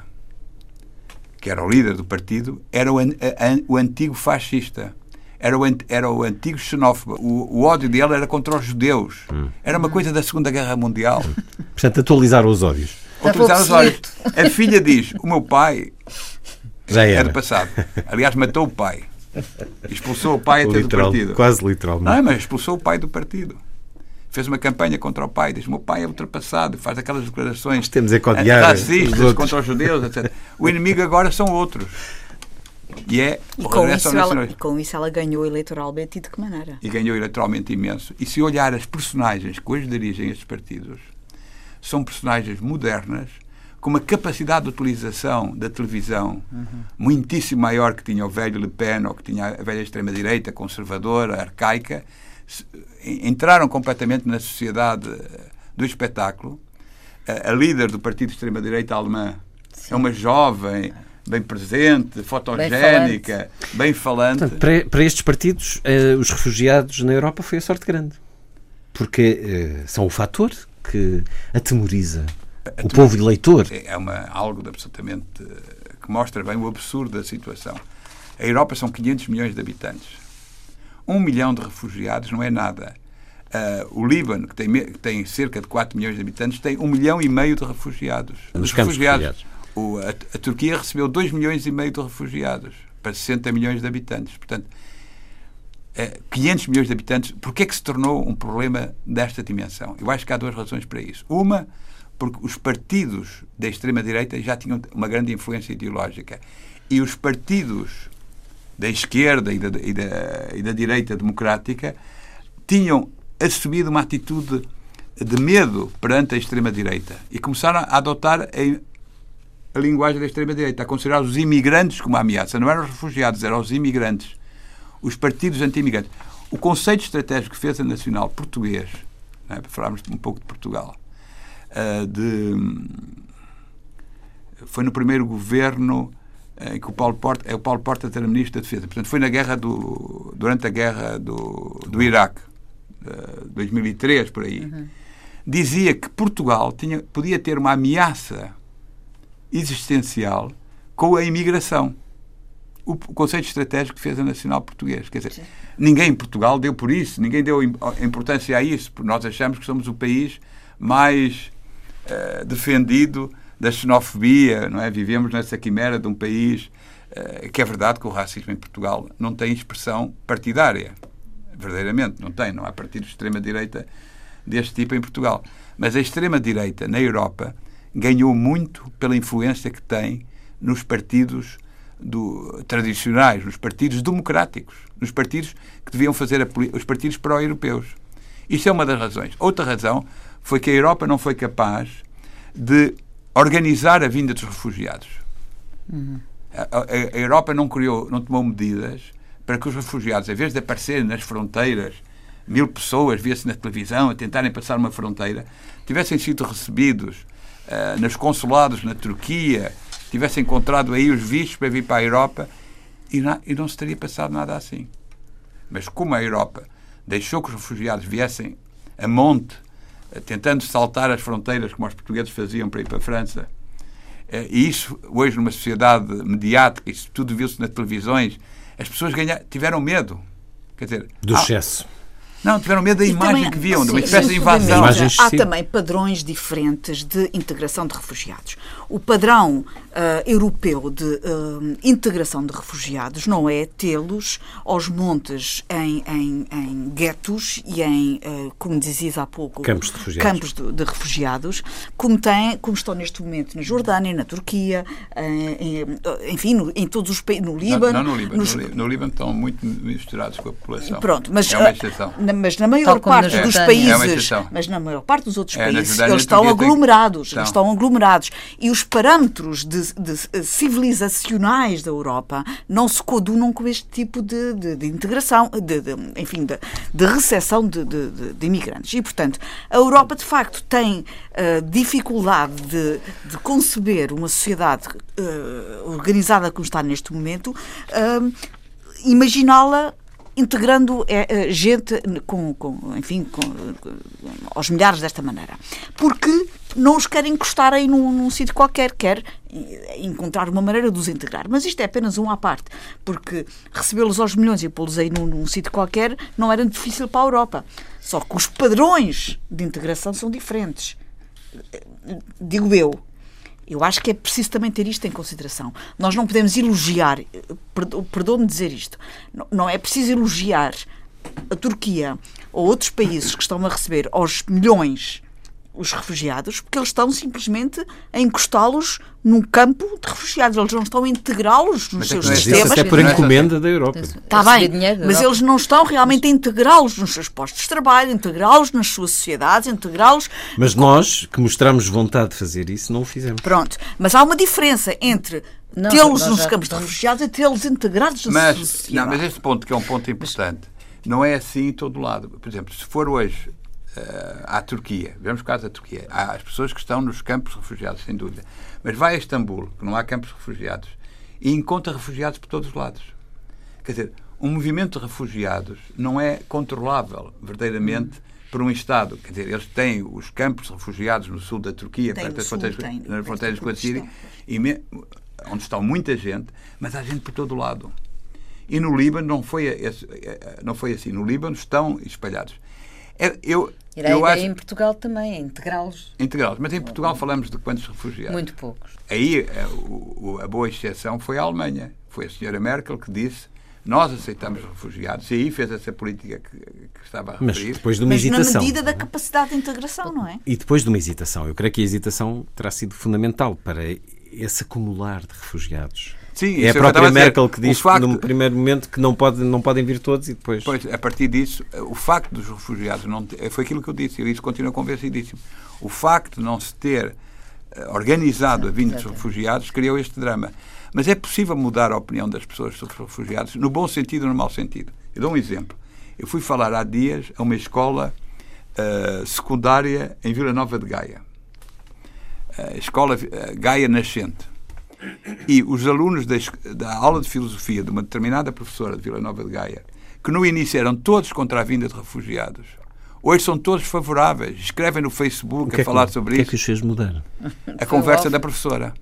que era o líder do partido, era o, a, a, o antigo fascista. Era o, era o antigo xenófobo. O, o, ódio dele era contra os judeus. Hum. Era uma coisa da Segunda Guerra Mundial. Portanto, atualizar os ódios. Atualizar os ódios. A filha diz: O meu pai Já era. é do passado. Aliás, matou o pai. Expulsou o pai até Literal, do partido. Quase literalmente. Não, mas expulsou o pai do partido fez uma campanha contra o pai, diz: meu pai é ultrapassado, faz aquelas declarações Temos é racistas os contra os judeus, etc. O inimigo agora são outros. E é e com, isso ela, e com isso ela ganhou eleitoralmente e de que maneira? E ganhou eleitoralmente imenso. E se olhar as personagens que hoje dirigem estes partidos, são personagens modernas, com uma capacidade de utilização da televisão uhum. muitíssimo maior que tinha o velho Le Pen ou que tinha a velha extrema-direita, conservadora, arcaica, entraram completamente na sociedade do espetáculo. A, a líder do partido de extrema-direita alemã Sim. é uma jovem, bem presente, fotogénica, bem falante. Portanto, para, para, estes partidos, eh, os refugiados na Europa foi a sorte grande. Porque eh, são o fator que atemoriza o povo eleitor. É, é uma, algo absolutamente que mostra bem o absurdo da situação. A Europa são 500 milhões de habitantes um milhão de refugiados não é nada. Uh, o Líbano, que tem, que tem, cerca de 4 milhões de habitantes, tem um milhão e meio de refugiados. Nos refugiados. O, a, a, Turquia recebeu 2 milhões e meio de refugiados para 60 milhões de habitantes. Portanto, é, 500 milhões de habitantes. Porquê é que se tornou um problema desta dimensão? Eu acho que há duas razões para isso. Uma, porque os partidos da extrema-direita já tinham uma grande influência ideológica. E os partidos da esquerda e da, e da, e da direita democrática tinham assumido uma atitude de medo perante a extrema-direita e começaram a adotar a, a linguagem da extrema-direita, a considerar os imigrantes como uma ameaça. Não eram os refugiados, eram os imigrantes. Os partidos anti-imigrantes. O conceito estratégico que fez a Nacional português, é, para falarmos um pouco de Portugal, uh, de, foi no primeiro governo em que o Paulo Porta, é o Paulo Porta era ministro da Defesa. Portanto, foi na guerra do, durante a guerra do, do Iraque, uh, 2003, por aí. Uhum. Dizia que Portugal tinha, podia ter uma ameaça existencial com a imigração. O, o conceito estratégico que fez a Nacional Português. Quer dizer, Sim. ninguém em Portugal deu por isso, ninguém deu importância a isso, porque nós achamos que somos o país mais uh, defendido da xenofobia, não é? Vivemos nessa quimera de um país uh, que é verdade que o racismo em Portugal não tem expressão partidária. Verdadeiramente, não tem. Não há partidos de extrema-direita deste tipo em Portugal. Mas a extrema-direita na Europa ganhou muito pela influência que tem nos partidos do, tradicionais, nos partidos democráticos, nos partidos que deviam fazer a, os partidos pró-europeus. Isso é uma das razões. Outra razão foi que a Europa não foi capaz de organizar a vinda dos refugiados. Uhum. A, a, a, Europa não criou, não tomou medidas para que os refugiados, em vez de aparecerem nas fronteiras, mil pessoas via-se na televisão a tentarem passar uma fronteira, tivessem sido recebidos uh, nos consulados na Turquia, tivessem encontrado aí os vistos para vir para a Europa e não, e não se teria passado nada assim. Mas como a Europa deixou que os refugiados viessem a monte tentando saltar as fronteiras como os portugueses faziam para ir para a França. Eh, e isso, hoje, numa sociedade mediática, isso tudo viu-se nas televisões, as pessoas ganharam, tiveram medo. Quer dizer, do excesso. Não, tiveram medo da imagem também, que viam, sim, de uma espécie de invasão. Há também padrões diferentes de integração de refugiados. O padrão europeu de uh, integração de refugiados não é tê-los aos montes em, em, em guetos e em, como dizias há pouco, campos de refugiados, campos de, de refugiados como, tem, como estão neste momento na Jordânia, na Turquia, em, enfim, no, em todos os países, no Líbano. Não, não no Líbano. Nos... No, Líbano estão muito misturados com a população. Pronto, mas, é uma exceção. mas na maior parte dos é países, é mas na maior parte dos outros é, países, eles estão aglomerados, tem... eles estão aglomerados. E os parâmetros de, de, de, civilizacionais da Europa não se coadunam com este tipo de, de integração, enfim, de, recepção de, imigrantes. E, portanto, a Europa, de facto, tem uh, dificuldade de, conceber uma sociedade uh, organizada como está neste momento, uh, imaginá-la integrando é, gente com, com enfim, com, com, aos milhares desta maneira. Porque não os querem encostar aí num, num sítio qualquer, quer encontrar uma maneira de os integrar. Mas isto é apenas um à parte, porque recebê-los aos milhões e pô-los aí num, num sítio qualquer não era difícil para a Europa. Só que os padrões de integração são diferentes. Digo eu, eu acho que é preciso também ter isto em consideração. Nós não podemos elogiar, perdoe-me dizer isto, não é preciso elogiar a Turquia ou outros países que estão a receber aos milhões os refugiados, porque eles estão simplesmente a encostá-los num campo de refugiados. Eles não estão a integrá-los nos mas seus é sistemas. Isso é por encomenda da Europa. Está bem, mas eles não estão realmente a integrá-los nos seus postos de trabalho, integrá-los nas suas sociedades, integrá-los. Mas nós, que mostramos vontade de fazer isso, não o fizemos. Pronto, mas há uma diferença entre tê-los nos campos de refugiados e tê-los integrados na mas, sociedade. Não, mas este ponto, que é um ponto importante, não é assim em todo lado. Por exemplo, se for hoje à Turquia. Vemos o caso da Turquia. Há as pessoas que estão nos campos refugiados, sem dúvida. Mas vai a Istambul, que não há campos refugiados, e encontra refugiados por todos os lados. Quer dizer, um movimento de refugiados não é controlável, verdadeiramente, por um Estado. Quer dizer, eles têm os campos refugiados no sul da Turquia, perto das fronteiras, tem, nas fronteiras com a Síria, onde está muita gente, mas há gente por todo o lado. E no Líbano não foi, esse, eh, não foi assim. No Líbano estão espalhados. É, eu, era eu a ideia acho... em Portugal também, é integrá-los. Integrá-los. Mas em Portugal falamos de quantos refugiados? Muito poucos. Aí a, a, a boa exceção foi a Alemanha. Foi a senhora Merkel que disse nós aceitamos refugiados e aí fez essa política que, que estava a referir. Mas depois de uma Mas hesitação. na medida da capacidade de integração, não é? E depois de uma hesitação. Eu creio que a hesitação terá sido fundamental para esse acumular de refugiados. Sim, é a própria Merkel que diz facto, no primeiro momento que não, pode, não podem vir todos e depois. Pois, a partir disso, o facto dos refugiados não ter, foi aquilo que eu disse, e isso continua convencidíssimo. O facto de não se ter eh, organizado a vinda dos refugiados criou este drama. Mas é possível mudar a opinião das pessoas sobre os refugiados, no bom sentido e no mau sentido. Eu dou um exemplo. Eu fui falar há dias a uma escola uh, secundária em Vila Nova de Gaia. A escola uh, Gaia Nascente e os alunos da, da aula de filosofia de uma determinada professora de Vila Nova de Gaia, que no início eram todos contra a vinda de refugiados, hoje são todos favoráveis, escrevem no Facebook a é falar que, sobre isso. O que é que os fez mudar? A conversa da professora.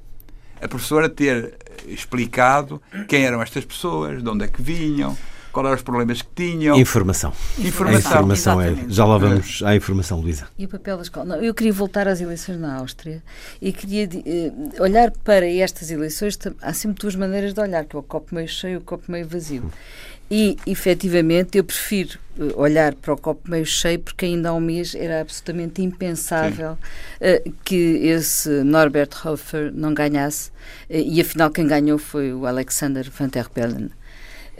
A professora ter explicado quem eram estas pessoas, de onde é que vinham, quais eram os problemas que tinham. Informação. Informação. A informação é. Já lá vamos à informação, Luísa. E o papel da escola? Não, eu queria voltar às eleições na Áustria e queria uh, olhar para estas eleições. Há sempre duas maneiras de olhar, que é o copo meio cheio e o copo meio vazio. E, efetivamente, eu prefiro eh, olhar para o copo meio cheio, porque ainda há um mês era absolutamente impensável uh, que esse Norbert Hofer não ganhasse, uh, e afinal quem ganhou foi o Alexander Van der Bellen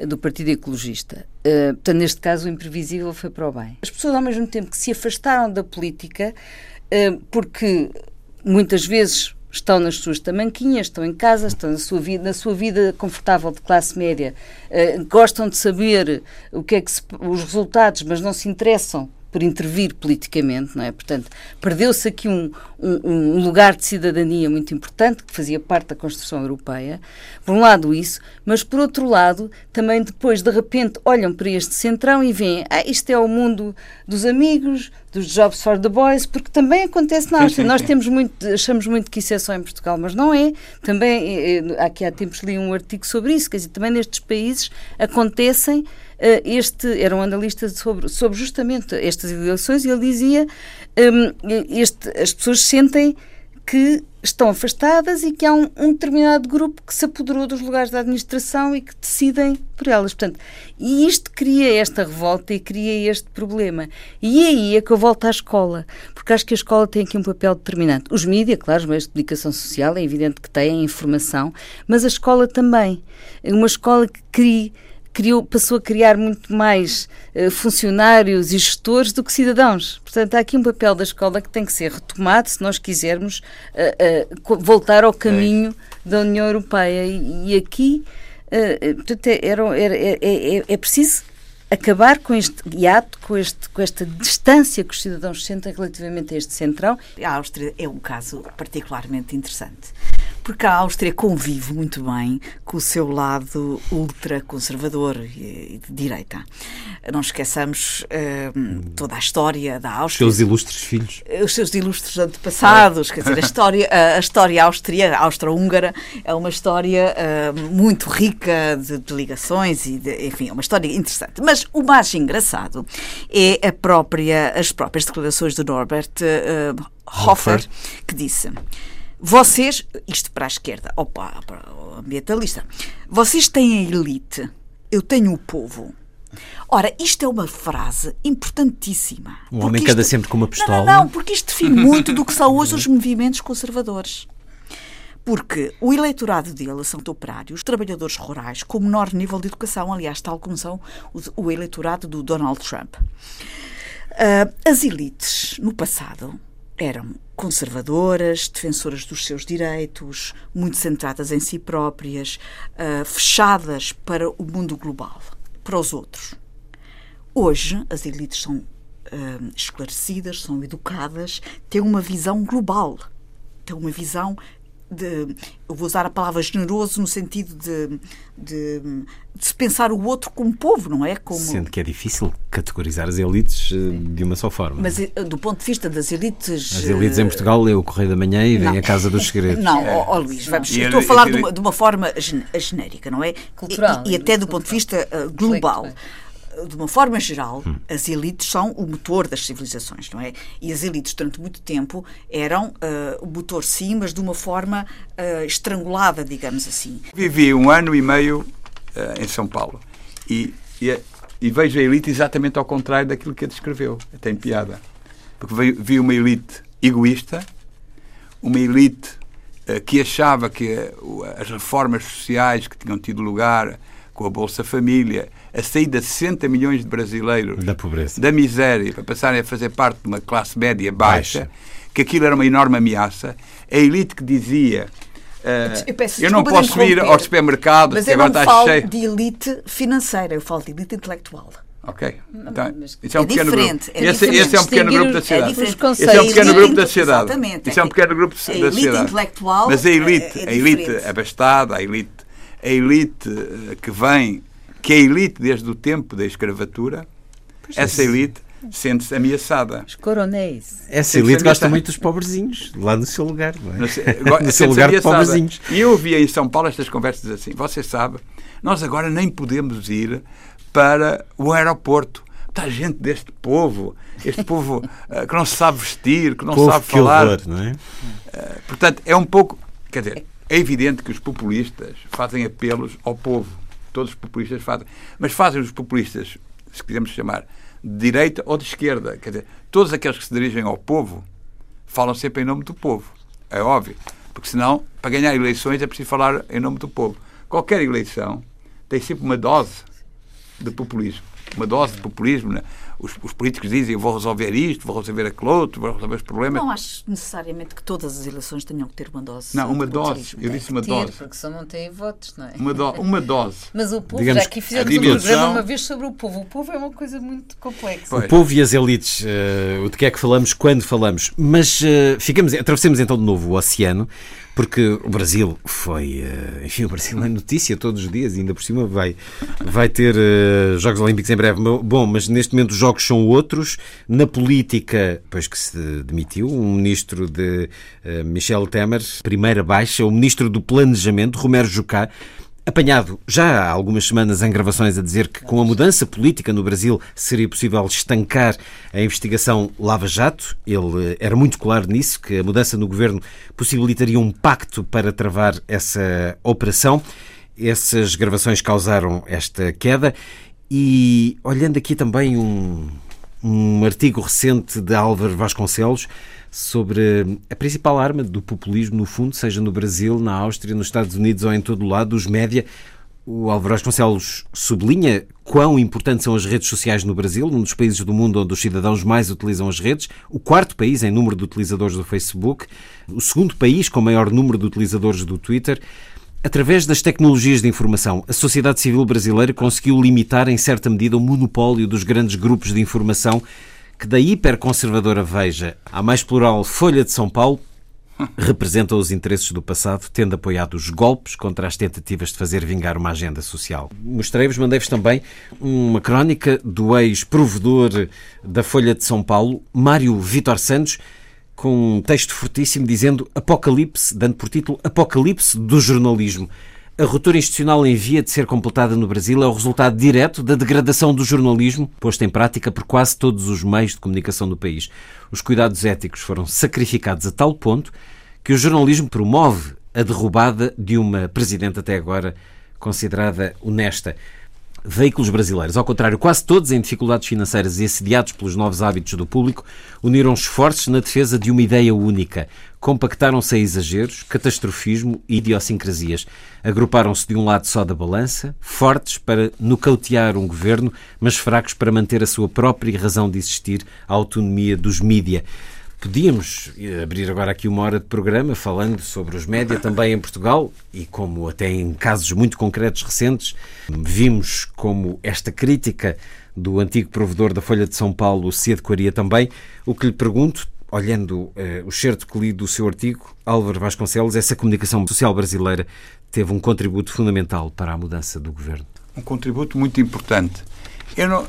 do Partido Ecologista. Uh, portanto, neste caso, o imprevisível foi para o bem. As pessoas, ao mesmo tempo que se afastaram da política, uh, porque muitas vezes estão nas suas tamanquinhas, estão em casa, estão na sua vida, na sua vida confortável de classe média, uh, gostam de saber o que é que se, os resultados, mas não se interessam por intervir politicamente, não é? Portanto, perdeu-se aqui um, um, um, lugar de cidadania muito importante que fazia parte da construção europeia. Por um lado isso, mas por outro lado, também depois de repente olham para este centrão e veem, ah, isto é o mundo dos amigos, dos jobs for the boys, porque também acontece na Áustria. Nós temos muito, achamos muito que isso é só em Portugal, mas não é. Também, eh, eh, aqui há tempos li um artigo sobre isso, quer dizer, também nestes países acontecem este era um analista sobre, sobre justamente estas eleições e ele dizia um, este, as pessoas sentem que estão afastadas e que há um, um, determinado grupo que se apoderou dos lugares da administração e que decidem por elas. Portanto, e isto cria esta revolta e cria este problema. E aí é que eu volto à escola, porque acho que a escola tem aqui um papel determinante. Os mídias, claro, os meios de comunicação social, é evidente que têm informação, mas a escola também. Uma escola que crie criou, passou a criar muito mais uh, funcionários e gestores do que cidadãos. Portanto, há aqui um papel da escola que tem que ser retomado se nós quisermos uh, uh, voltar ao caminho é. da União Europeia. E, e aqui portanto, é, era, era, é, é, é preciso acabar com este hiato, com, este, com esta distância que os cidadãos sentem relativamente a este centrão. A Áustria é um caso particularmente interessante porque a Áustria convive muito bem com o seu lado ultraconservador e de direita. Não esqueçamos uh, toda a história da Áustria. Os seus ilustres filhos. Os seus ilustres antepassados. Quer dizer, a história, a, história austríaca, austro-húngara, é uma história uh, muito rica de, de ligações e, de, enfim, é uma história interessante. Mas o mais engraçado é a própria, as próprias declarações do Norbert uh, Hofer, que disse vocês, isto para a esquerda, opa, para o ambientalista, vocês têm a elite, eu tenho o povo. Ora, isto é uma frase importantíssima. O homem isto... cada sempre com uma pistola. Não, não, não, porque isto define muito do que são hoje os movimentos conservadores. Porque o eleitorado dele são operários, trabalhadores rurais, com menor nível de educação, aliás, tal como são o eleitorado do Donald Trump. Uh, as elites, no passado, eram conservadoras, defensoras dos seus direitos, muito centradas em si próprias, uh, fechadas para o mundo global, para os outros. Hoje, as elites são uh, esclarecidas, são educadas, têm uma visão global, têm uma visão de, eu vou usar a palavra generoso no sentido de, de, de, se pensar o outro como povo, não é? Como... Sendo que é difícil categorizar as elites eh, de uma só forma. Mas eh, do ponto de vista das elites. As elites em Portugal lê o Correio da Manhã e vem a Casa dos Segredos. Não, ó, ó Luís, vamos, estou a falar de uma, de uma forma genérica, não é? Cultural. E, e até do ponto de vista uh, global de uma forma geral, hum. as elites são o motor das civilizações, não é? E as elites, durante muito tempo, eram uh, o motor, sim, mas de uma forma uh, estrangulada, digamos assim. Vivi um ano e meio uh, em São Paulo e, e, e, vejo a elite exatamente ao contrário daquilo que a descreveu. Tem piada. Porque vi, vi uma elite egoísta, uma elite que achava que as reformas sociais que tinham tido lugar com a Bolsa Família, a saída de 60 milhões de brasileiros da pobreza, da miséria, para passarem a fazer parte de uma classe média baixa, baixa. que aquilo era uma enorme ameaça. A elite que dizia Uh, eu, eu não posso ir ao supermercado, mas eu agora não falo cheio. de elite financeira, eu falo de elite intelectual. Ok. Então, isso é um é pequeno diferente, grupo. É esse, esse, é um pequeno grupo da sociedade. É esse é um pequeno grupo da sociedade. Exatamente. Isso é um pequeno grupo da sociedade. intelectual. Mas a elite, é, é a elite abastada, a elite, a elite eh, que vem que a elite, desde o tempo da escravatura, pois essa é. elite sente-se ameaçada. Os coronéis. Essa elite gosta muito dos pobrezinhos, lá no seu lugar, não é? No, no seu lugar de pobrezinhos. E eu ouvia em São Paulo estas conversas assim, você sabe, nós agora nem podemos ir para o aeroporto. Está gente deste povo, este povo uh, que não se sabe vestir, que não povo sabe falar. Horror, não é? Uh, portanto, é um pouco. Quer dizer, é evidente que os populistas fazem apelos ao povo todos os populistas fazem. Mas fazem os populistas, se quisermos chamar, de direita ou de esquerda. Quer dizer, todos aqueles que se dirigem ao povo falam sempre em nome do povo. É óbvio. Porque senão, para ganhar eleições, é preciso falar em nome do povo. Qualquer eleição tem sempre uma dose de populismo. Uma dose de populismo. Né? Os, os, políticos dizem vou resolver isto, vou resolver aquilo outro, vou resolver os problemas. Não acho necessariamente que todas as eleições tenham que ter uma dose. Não, uma dose. Eu disse uma ter, dose. Porque só não têm votos, não é? Uma, do, uma dose. Mas o povo, Digamos já aqui fizemos um programa uma vez sobre o povo. O povo é uma coisa muito complexa. Pois. O povo e as elites, uh, o de que é que falamos, quando falamos. Mas uh, ficamos, atravessemos então de novo o oceano porque o Brasil foi, eh, enfim, o Brasil é notícia todos os dias, ainda por cima vai, vai ter uh, Jogos Olímpicos em breve. Bom, mas neste momento os jogos são outros. Na política, pois que se demitiu, o ministro de uh, Michel Temer, primeira baixa, o ministro do Planejamento, Romero Jucá, apanhado já há algumas semanas em gravações a dizer que com a mudança política no Brasil seria possível estancar a investigação Lava Jato. Ele era muito claro nisso, que a mudança no governo possibilitaria um pacto para travar essa operação. Essas gravações causaram esta queda e olhando aqui também um, um artigo recente de Álvaro Vasconcelos sobre a principal arma do populismo, no fundo, seja no Brasil, na Áustria, nos Estados Unidos ou em todo o lado, os média. O Álvaro Vasconcelos sublinha quão importantes são as redes sociais no Brasil, um dos países do mundo onde os cidadãos mais utilizam as redes, o quarto país em número de utilizadores do Facebook, o segundo país com maior número de utilizadores do Twitter. Através das tecnologias de informação, a sociedade civil brasileira conseguiu limitar, em certa medida, o monopólio dos grandes grupos de informação que da hiperconservadora Veja à mais plural Folha de São Paulo representa os interesses do passado, tendo apoiado os golpes contra as tentativas de fazer vingar uma agenda social. Mostrei-vos, mandei-vos também uma crónica do ex-provedor da Folha de São Paulo, Mário Vitor Santos, com um texto fortíssimo dizendo Apocalipse, dando por título Apocalipse do jornalismo. A ruptura institucional em via de ser completada no Brasil é o resultado direto da degradação do jornalismo, posto em prática por quase todos os meios de comunicação do país. Os cuidados éticos foram sacrificados a tal ponto que o jornalismo promove a derrubada de uma presidente até agora considerada honesta veículos brasileiros. Ao contrário, quase todos em dificuldades financeiras e assediados pelos novos hábitos do público, uniram esforços na defesa de uma ideia única. Compactaram-se a exageros, catastrofismo e idiosincrasias. Agruparam-se de um lado só da balança, fortes para nocautear um governo, mas fracos para manter a sua própria razão de existir, a autonomia dos mídia. Podíamos abrir agora aqui uma hora de programa falando sobre os média também em Portugal e como até em casos muito concretos recentes vimos como esta crítica do antigo provedor da Folha de São Paulo se adequaria também. O que lhe pergunto, olhando eh, o certo que li do seu artigo, Álvaro Vasconcelos, essa comunicação social brasileira teve um contributo fundamental para a mudança do governo. Um contributo muito importante. Não,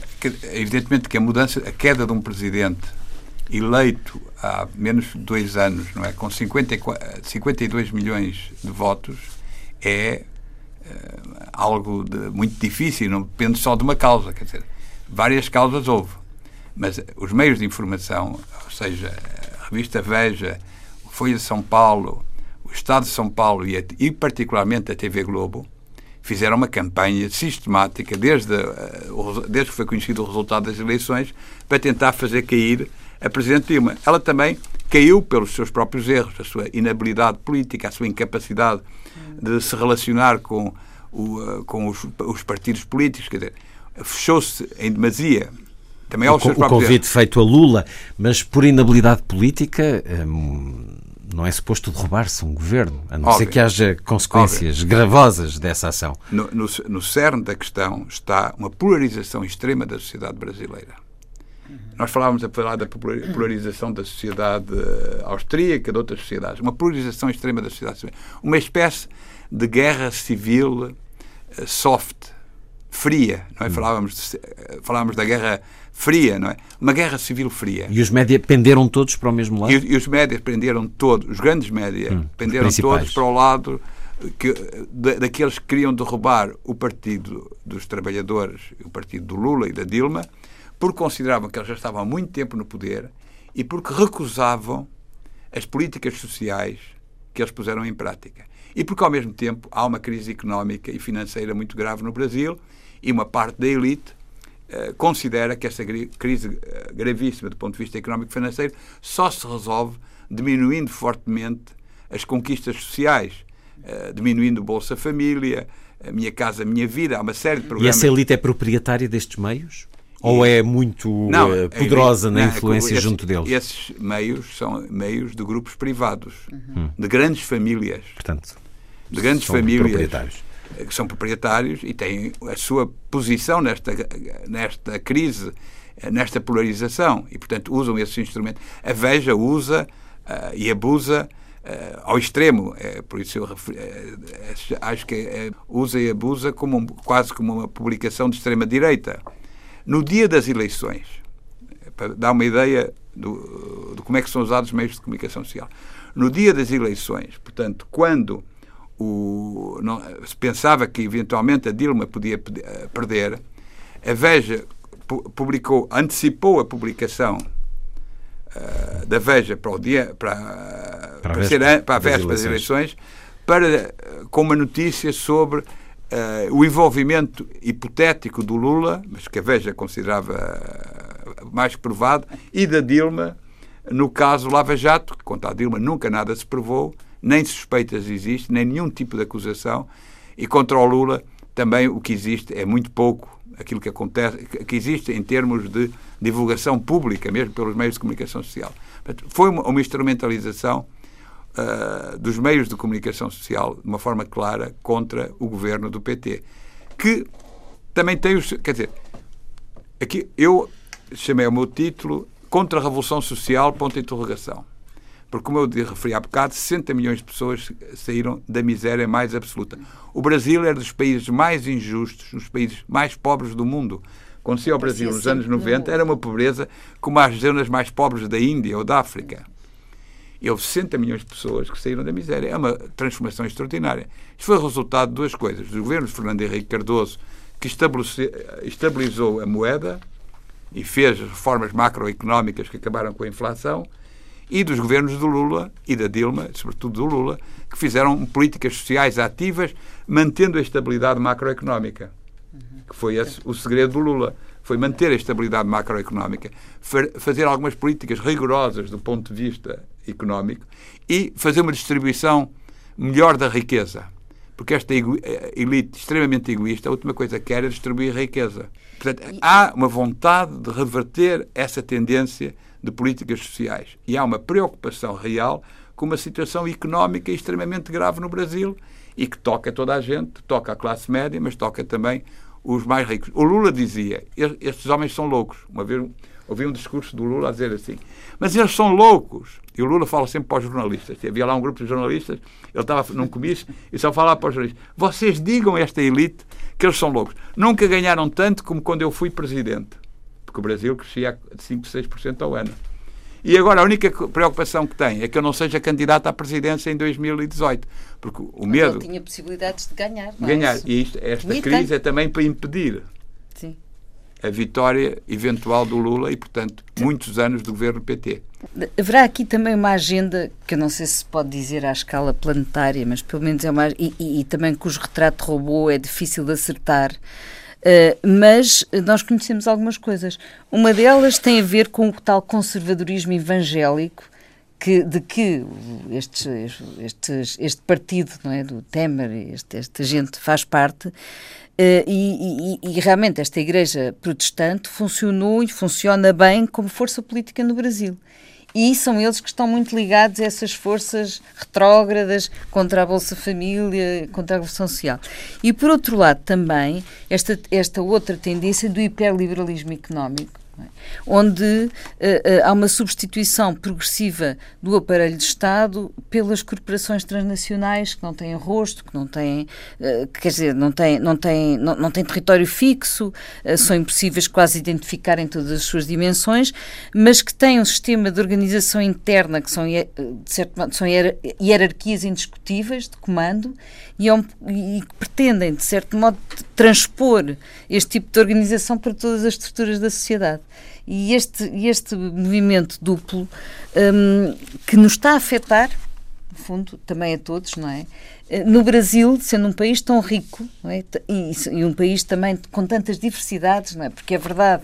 evidentemente que a mudança, a queda de um presidente eleito há menos de dois anos, não é? com 50, 52 milhões de votos, é uh, algo de, muito difícil, não depende só de uma causa, quer dizer, várias causas houve. Mas os meios de informação, ou seja, a revista Veja, o Folha de São Paulo, o Estado de São Paulo e, e particularmente a TV Globo, fizeram uma campanha sistemática desde, uh, desde que foi conhecido o resultado das eleições para tentar fazer cair a Presidente Dilma. Ela também caiu pelos seus próprios erros, a sua inabilidade política, a sua incapacidade de se relacionar com, o, eh, com os, os, partidos políticos, quer dizer, fechou-se em demasia. Também aos o, seus o convite erros. feito a Lula, mas por inabilidade política. Hum, não é suposto derrubar-se um governo, a não Óbvio. ser que haja consequências Óbvio. gravosas dessa ação. No, no, no cerne da questão está uma polarização extrema da sociedade brasileira. Nós falávamos a falar da polarização da sociedade eh, austríaca, de outras sociedades. Uma polarização extrema da sociedade. Uma espécie de guerra civil uh, soft, fria. Não é? Hum. falávamos, de, eh, falávamos da guerra fria, não é? Uma guerra civil fria. E os média penderam todos para o mesmo lado? E, e os médias penderam todos, os grandes médias hum, penderam todos para o lado que, da, daqueles que queriam derrubar o Partido dos Trabalhadores, o Partido do Lula e da Dilma, porque consideravam que eles já estavam há muito tempo no poder e porque recusavam as políticas sociais que eles puseram em prática. E porque, ao mesmo tempo, há uma crise económica e financeira muito grave no Brasil e uma parte da elite eh, considera que essa crise eh, gravíssima do ponto de vista económico e financeiro só se resolve diminuindo fortemente as conquistas sociais, eh, diminuindo o Bolsa Família, a Minha Casa Minha Vida, há uma série de programas. E essa elite é proprietária destes meios? Ou é muito não, uh, poderosa na influência esse, junto deles? Esses meios são meios de grupos privados, uhum. de grandes famílias. Portanto, de grandes famílias proprietários. que são proprietários e têm a sua posição nesta, nesta crise, nesta polarização. E, portanto, usam esses instrumentos. A Veja usa uh, e abusa Uh, ao extremo. É, por isso eu referi, é, acho que é, usa e abusa como um, quase como uma publicação de extrema-direita. No dia das eleições, para dar uma ideia do, de como é que são usados os meios de comunicação social, no dia das eleições, portanto, quando o, não, se pensava que eventualmente a Dilma podia perder, a Veja publicou, antecipou a publicação uh, da Veja para o dia para, para, para, ser, para a véspera das eleições, para, com uma notícia sobre uh, o envolvimento hipotético do Lula, mas que a Veja considerava mais provado, e da Dilma no caso Lava Jato, que contra a Dilma nunca nada se provou, nem suspeitas existem, nem nenhum tipo de acusação, e contra o Lula também o que existe é muito pouco aquilo que acontece, que existe em termos de divulgação pública, mesmo pelos meios de comunicação social. Foi uma, uma instrumentalização uh, dos meios de comunicação social de uma forma clara contra o governo do PT, que também tem os. Quer dizer, aqui eu chamei o meu título Contra a Revolução Social, ponto de interrogação. Porque, como eu referi há bocado, 60 milhões de pessoas saíram da miséria mais absoluta. O Brasil era dos países mais injustos, dos países mais pobres do mundo. Quando se ao Brasil nos anos 90, era uma pobreza como as zonas mais pobres da Índia ou da África. E houve 60 milhões de pessoas que saíram da miséria. É uma transformação extraordinária. Isto foi resultado de duas coisas. Do governo de Fernando Henrique Cardoso, que estabilizou a moeda, e fez reformas macroeconómicas que acabaram com a inflação, e dos governos do Lula e da Dilma, sobretudo do Lula, que fizeram políticas sociais ativas, mantendo a estabilidade macroeconómica. Que foi esse o segredo do Lula. Foi manter a estabilidade macroeconómica, fazer algumas políticas rigorosas do ponto de vista económico e fazer uma distribuição melhor da riqueza. Porque esta eh, elite extremamente egoísta, a última coisa que quer é distribuir riqueza. Portanto, há uma vontade de reverter essa tendência de políticas sociais. E há uma preocupação real com uma situação económica extremamente grave no Brasil e que toca toda a gente, toca a classe média, mas toca também os mais ricos. O Lula dizia: estes homens são loucos. Uma vez ouvi um discurso do Lula a dizer assim: mas eles são loucos. E o Lula fala sempre para os jornalistas. Havia lá um grupo de jornalistas, ele estava num comício e só falava para os jornalistas: vocês digam a esta elite que eles são loucos. Nunca ganharam tanto como quando eu fui presidente, porque o Brasil crescia de 5, 6% ao ano. E agora a única preocupação que tem é que eu não seja candidato à presidência em 2018, porque o medo. Ele tinha possibilidades de ganhar. É ganhar. É e isto, esta crise é também para impedir Sim. A vitória eventual do Lula e, portanto, muitos anos do governo PT. Haverá aqui também uma agenda que eu não sei se pode dizer à escala planetária, mas pelo menos é uma. e, e, e também cujo retrato robô é difícil de acertar. Uh, mas nós conhecemos algumas coisas. Uma delas tem a ver com o tal conservadorismo evangélico que, de que este, este, este partido não é, do Temer, este, esta gente faz parte, e, e, e, realmente esta igreja protestante funcionou e funciona bem como força política no Brasil. E são eles que estão muito ligados a essas forças retrógradas contra a Bolsa Família, contra a Revolução Social. E, por outro lado, também esta, esta outra tendência do hiperliberalismo económico? Onde uh, uh, há uma substituição progressiva do aparelho de Estado pelas corporações transnacionais que não têm rosto, que não têm, uh, quer dizer, não têm, não têm, não, não têm território fixo, são impossíveis quase identificar em todas as suas dimensões, mas que têm um sistema de organização interna que são, de certo modo, são hierarquias indiscutíveis de comando e, é um, e que pretendem, de certo modo, transpor este tipo de organização para todas as estruturas da sociedade. E este, este movimento duplo um, que nos está a afetar, no fundo, também a todos, não é? Eh, no Brasil, sendo um país tão rico é? e, e, um país também com tantas diversidades, não é? Porque é verdade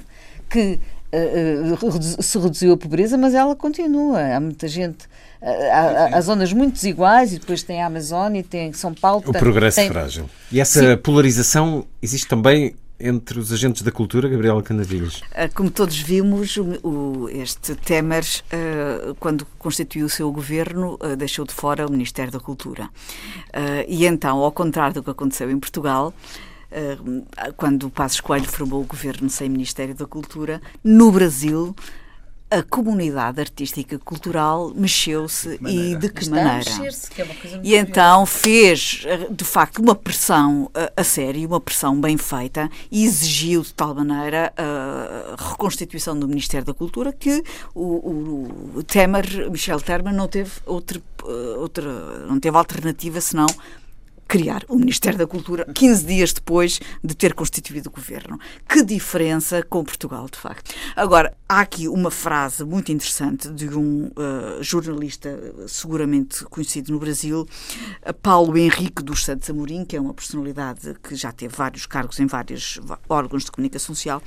que uh, se reduziu a pobreza, mas ela continua. Há muita gente Há, há, zonas muito desiguais e depois tem a Amazónia, tem São Paulo. O progresso tem... frágil. E essa Sim. polarização existe também entre os agentes da cultura, Gabriela Canavilhas? Ah, como todos vimos, o, este Temer, uh, quando constituiu o seu governo, uh, deixou de fora o Ministério da Cultura. E então, ao contrário do que aconteceu em Portugal, quando o Passos Coelho formou o governo sem Ministério da Cultura, no Brasil a comunidade artística cultural mexeu-se e de que Está maneira? Que é e então fez, de facto, uma pressão a, a sério, uma pressão bem feita e exigiu de tal maneira a reconstituição do Ministério da Cultura que o, o, o Temer, Michel Temer, não teve outra, outra, não teve alternativa senão criar o Ministério da Cultura 15 dias depois de ter constituído o governo. Que diferença com Portugal, de facto. Agora, há aqui uma frase muito interessante de um uh, jornalista seguramente conhecido no Brasil, Paulo Henrique dos Santos Amorim, que é uma personalidade que já teve vários cargos em vários órgãos de comunicação social,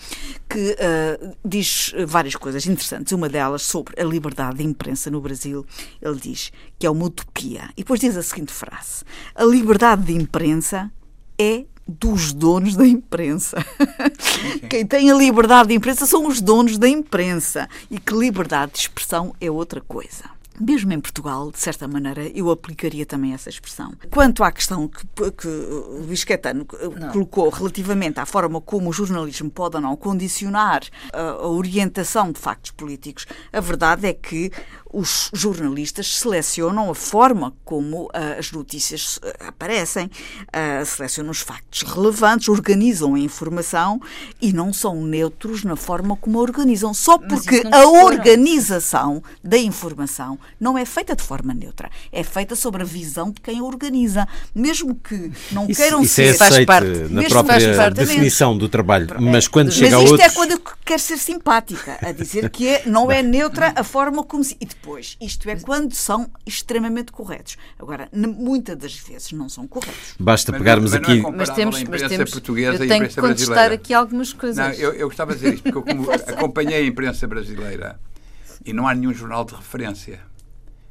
que uh, diz várias coisas interessantes. Uma delas sobre a liberdade de imprensa no Brasil. Ele diz que é uma utopia. E depois diz a seguinte frase: A liberdade de imprensa é dos donos da imprensa. Okay. Quem tem a liberdade de imprensa são os donos da imprensa. E que liberdade de expressão é outra coisa. Mesmo em Portugal, de certa maneira, eu aplicaria também essa expressão. Quanto à questão que, que o Luís Caetano colocou relativamente à forma como o jornalismo pode ou não condicionar a, a orientação de factos políticos, a verdade é que os jornalistas selecionam a forma como uh, as notícias uh, aparecem, uh, selecionam os factos relevantes, organizam a informação e não são neutros na forma como a organizam. Só porque a organização da informação não é feita de forma neutra, é feita sobre a visão de quem a organiza. Mesmo que não isso, queiram isso ser. É faz parte na própria definição do trabalho. Mas quando mas chega a outros... Mas isto é quando eu quero ser simpática, a dizer que é, não é neutra a forma como se. E depois, isto é quando são extremamente corretos. Agora, muitas das vezes não são corretos. Basta mas, pegarmos mas aqui. É mas temos, mas temos portuguesa eu tenho que contestar aqui algumas coisas. Não, eu, eu gostava de dizer isto, porque eu como acompanhei a imprensa brasileira e não há nenhum jornal de referência.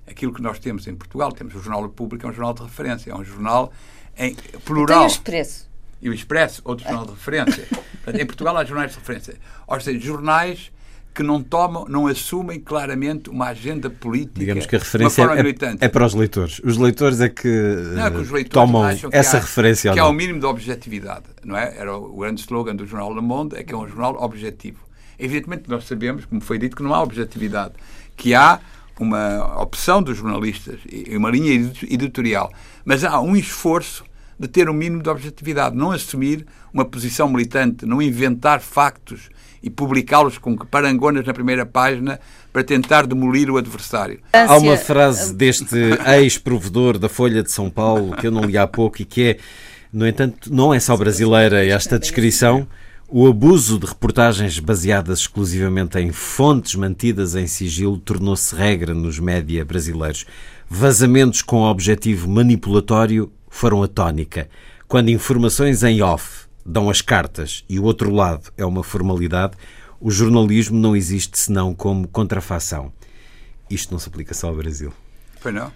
Aquilo que nós temos em Portugal, temos o Jornal Público, é um jornal de referência, é um jornal em plural. Tem o Expresso. E o Expresso, outro jornal de referência. Portanto, em Portugal há jornais de referência. Ou seja, jornais que não tomam, não assumem claramente uma agenda política. Digamos que a referência é, é, para os leitores. Os leitores é que, não, é que leitores tomam essa há, referência. Que há o mínimo de objetividade, não é? Era o grande slogan do jornal Le Monde, é que é um jornal objetivo. Evidentemente nós sabemos, como foi dito, que não há objetividade, que há uma opção dos jornalistas e uma linha editorial, mas há um esforço de ter um mínimo de objetividade, não assumir uma posição militante, não inventar factos e publicá-los com parangonas na primeira página para tentar demolir o adversário. Há uma frase deste ex-provedor da Folha de São Paulo que eu não li há pouco e que é, no entanto, não é só brasileira esta descrição. O abuso de reportagens baseadas exclusivamente em fontes mantidas em sigilo tornou-se regra nos média brasileiros. Vazamentos com objetivo manipulatório foram a tónica. Quando informações em off dão as cartas e o outro lado é uma formalidade, o jornalismo não existe senão como contrafação. Isto não se aplica só ao Brasil. Foi não?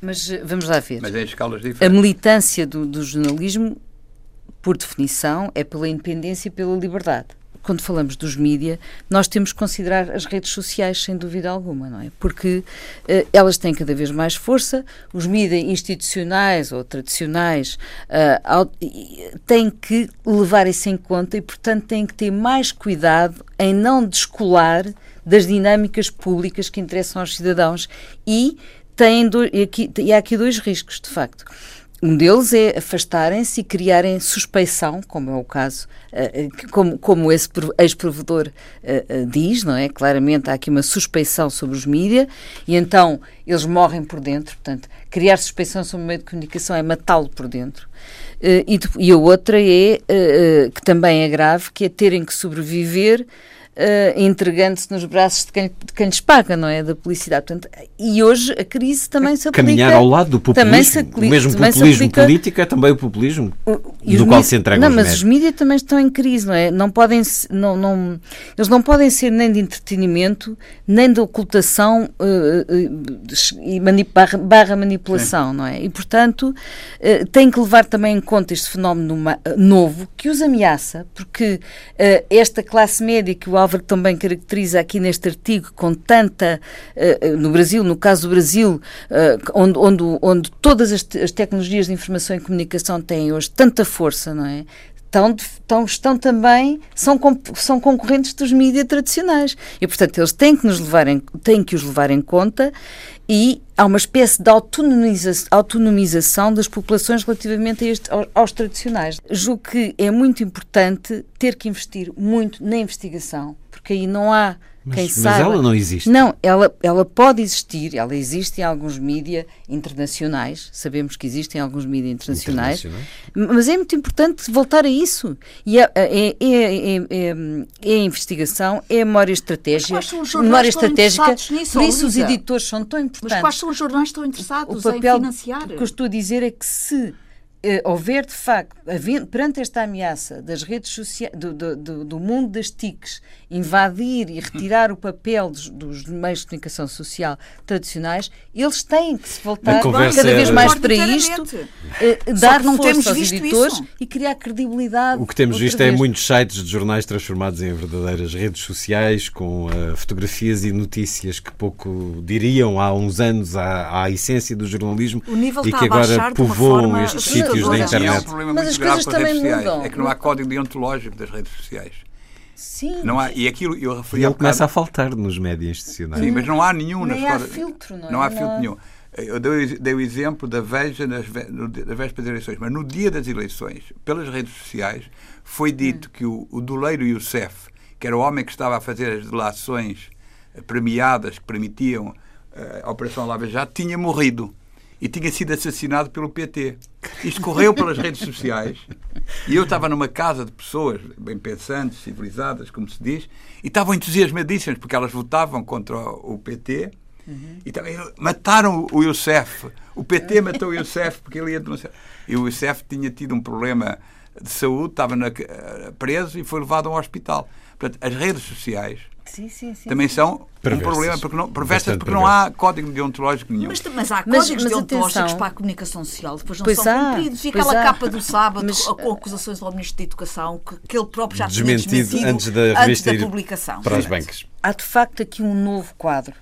Mas eh, vamos lá ver. Mas em escalas diferentes. A militância do, do jornalismo, por definição, é pela independência e pela liberdade quando falamos dos mídia, nós temos que considerar as redes sociais, sem dúvida alguma, não é? Porque uh, elas têm cada vez mais força, os mídia institucionais ou tradicionais uh, têm que levar isso em conta e, portanto, têm que ter mais cuidado em não descolar das dinâmicas públicas que interessam aos cidadãos e, têm do, e, aqui, e há aqui dois riscos, de facto. Um deles é afastarem-se e criarem suspeição, como é o caso, uh, como, como esse ex-provedor uh, diz, não é? Claramente há aqui uma suspeição sobre os mídias e então eles morrem por dentro. Portanto, criar suspeição sobre o meio de comunicação é matá-lo por dentro. E, e, a outra é, que também é grave, que é terem que sobreviver uh, entregando-se nos braços de quem, de quem lhes paga, não é? Da publicidade. Portanto, e hoje a crise também se aplica... Caminhar ao lado do populismo. Também se aplica, o mesmo populismo aplica, político é também o populismo no qual se entregam Não, mas médios. os mídias também estão em crise, não é? Não podem, não, não, eles não podem ser nem de entretenimento, nem de ocultação uh, e barra, barra, manipulação, Sim. não é? E, portanto, uh, têm que levar também em conta este fenómeno novo que os ameaça, porque esta classe média que o Álvaro também caracteriza aqui neste artigo com tanta, uh, no Brasil, no caso do Brasil, uh, onde, onde, onde todas as, as, tecnologias de informação e comunicação têm hoje tanta força, não é? Estão, estão, estão também, são, são concorrentes dos mídias tradicionais. E, portanto, eles têm que, nos levar em, têm que os levar em conta e há uma espécie de autonomiza autonomização das populações relativamente este, aos, aos, tradicionais. Julgo que é muito importante ter que investir muito na investigação, porque aí não há Quem mas saiba. ela não existe. Não, ela, ela pode existir, ela existe em alguns mídia internacionais, sabemos que existem alguns mídia internacionais, mas é muito importante voltar a isso. E é, é, é, é, é- é a investigação, é a memória estratégica. quais são os jornais memória estratégica, nisso, por isso os Luísa? editores são tão importantes. Mas quais são os jornais que estão interessados o papel em financiar? que eu estou a dizer é que se eh, houver de facto, perante esta ameaça das redes sociais, do, do, do- do mundo das TICs, invadir e retirar o papel dos, dos meios de comunicação social tradicionais, eles têm que se voltar cada vez era- mais para isto, eh, Só dar não força temos aos visto editores isso. e criar credibilidade. O que temos visto é vez. muitos sites de jornais transformados em verdadeiras redes sociais, com eh, fotografias e notícias que pouco diriam há uns anos à, à essência do jornalismo O nível e que agora povoam estes assustadora. Sítios da Mas E é um internet. problema Mas muito as grave coisas com as redes também sociais. mudam. É que não há código deontológico das redes sociais. Sim, Não há, e aquilo eu E referi há ele começa a faltar nos médias institucionais. Sim, mas não há nenhum Nem nas há filtro, não é? Não há Não filtro nenhum. Eu dei, dei o exemplo da Veja nas, no, na véspera das eleições, mas no dia das eleições, pelas redes sociais, foi dito Hum. que o, o doleiro Youssef, que era o homem que estava a fazer as delações premiadas que permitiam eh, a Operação Lava Jato, tinha morrido e tinha sido assassinado pelo PT. Isto correu pelas redes sociais e eu estava numa casa de pessoas bem pensantes, civilizadas, como se diz, e estavam entusiasmadíssimas porque elas votavam contra o PT e também mataram o Youssef. O PT matou o Youssef porque ele ia denunciar. E o Youssef tinha tido um problema de saúde, estava na- eh, preso e foi levado a um hospital. Portanto, as redes sociais sim, sim, sim. também são Perversas. um problema porque não, perversas porque não há código deontológico nenhum. Mas, mas há Mas- códigos mas deontológicos atenção. para a comunicação social, depois não Pois são há, cumpridos. E aquela há. capa do sábado Mas- com acusações ao Ministro da Educação, que, que ele próprio já tinha Desmentido desmentido antes da antes revista da publicação. para as bancas. há de facto aqui um novo quadro.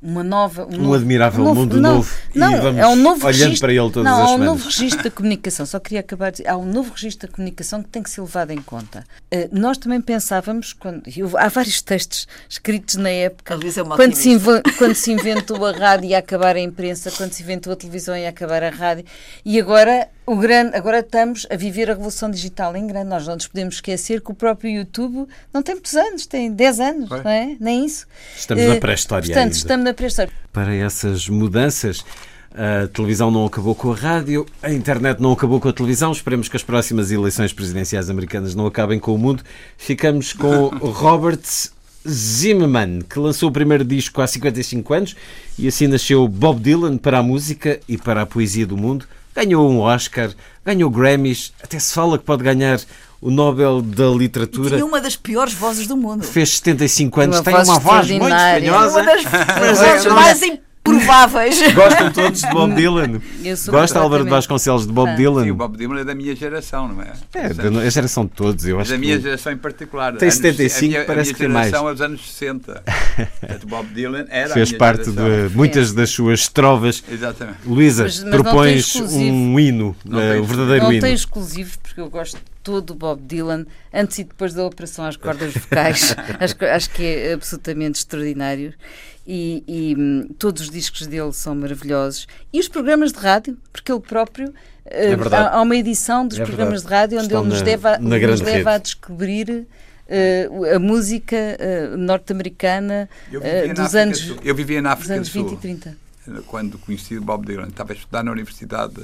Uma nova, um, Um novo- admirável um mundo não, novo. E Não, vamos é um novo olhando registro, para ele todas não, as há um semanas. novo registro da comunicação. Só queria acabar de dizer, há um novo registro da comunicação que tem que ser levado em conta. Eh, nós também pensávamos, quando, e houve- há vários textos escritos na época, A é quando se, quando se inventou a rádio e ia acabar a imprensa, quando se inventou a televisão e ia acabar a rádio, e agora o grande, agora estamos a viver a revolução digital em grande. Nós não nos podemos esquecer que o próprio YouTube não tem muitos anos, tem 10 anos, Pois. não é? Nem isso. Estamos na Eh, pré-história Portanto, ainda. estamos na pré-história. Para essas mudanças, a televisão não acabou com a rádio, a internet não acabou com a televisão. Esperemos que as próximas eleições presidenciais americanas não acabem com o mundo. Ficamos com Robert Zimmerman, que lançou o primeiro disco há 55 anos e assim nasceu Bob Dylan para a música e para a poesia do mundo. Ganhou um Oscar, ganhou Grammys, até se fala que pode ganhar o Nobel da Literatura. Tinha uma das piores vozes do mundo. Fez 75 anos, Uma tem voz uma voz muito extraordinária. espanhosa. Uma das vozes mais improváveis. Gostam todos de Bob Dylan? Gosta Álvaro de Vasconcelos de Bob. Dylan? Sim, o Bob Dylan é da minha geração, não é? É, da a geração de todos, eu Mas acho da minha que... geração em particular. Tem anos- 75, a minha, parece a que tem minha mais. geração é dos anos 60. Portanto, Bob Dylan era Fez a minha parte geração. de muitas das suas trovas. Exatamente. Luísa, não propões um hino, Não eh, o verdadeiro Não hino. tem exclusivos, porque eu gosto todo do Bob Dylan, antes e depois da operação às cordas vocais. acho, que- acho que é absolutamente extraordinário. E, e, hum, todos os discos dele são maravilhosos. E os programas de rádio, porque ele próprio. É verdade. há, há uma edição dos É programas verdade. de rádio onde Estão ele nos, na- deve a, na nos leva rede. a descobrir eh, a música eh, norte-americana na dos África anos, Sul. eu vivia na dos África do anos 20 e Sul 30. quando conheci o Bob Dylan. Estava a estudar na Universidade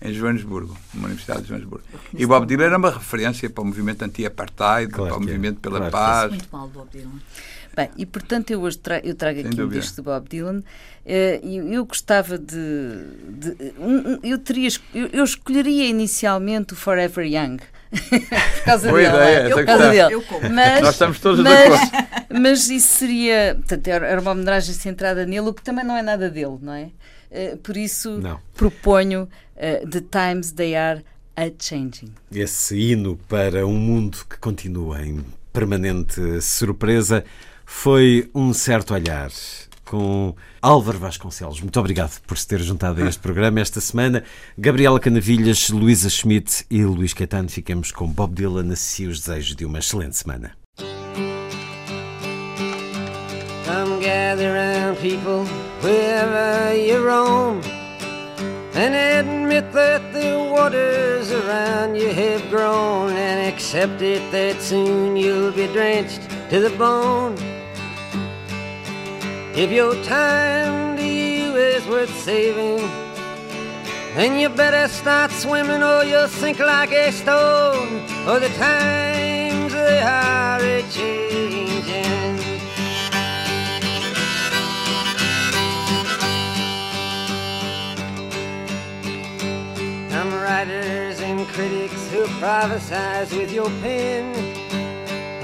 em Joanesburgo, numa Universidade de Joanesburgo. E o Bob Dylan era uma referência para o movimento anti-apartheid, Claro para o é. movimento pela Claro paz. Muito mal, Bob Dylan. Bem, e portanto eu hoje tra eu trago Sem aqui um dúvida. disco do Bob Dylan eh, e eu, gostava de. de- um- um- eu, teria, eu, eu escolheria inicialmente o Forever Young. por causa Boa dele. ideia, é? por causa questão. dele. Eu como. Mas, Nós estamos todos de mas, acordo. mas isso seria. Portanto, era era uma homenagem centrada nele, o que também não é nada dele, não é? Eh, por isso Não. proponho eh, The Times They Are a Changing. Esse hino para um mundo que continua em permanente surpresa foi um certo olhar com Álvaro Vasconcelos. Muito obrigado por se ter juntado a este programa esta semana. Gabriela Canavilhas, Luísa Schmidt e Luís Caetano. Ficamos com Bob Dylan. Assim os desejos de uma excelente semana. Come gather round, people, wherever you roam, and admit that the waters around you have grown, and accept it that soon you'll be drenched to the bone. If your time to you is worth saving, then you better start swimming or you'll sink like a stone. Or the times they are a changing. Some writers and critics who prophesize with your pen.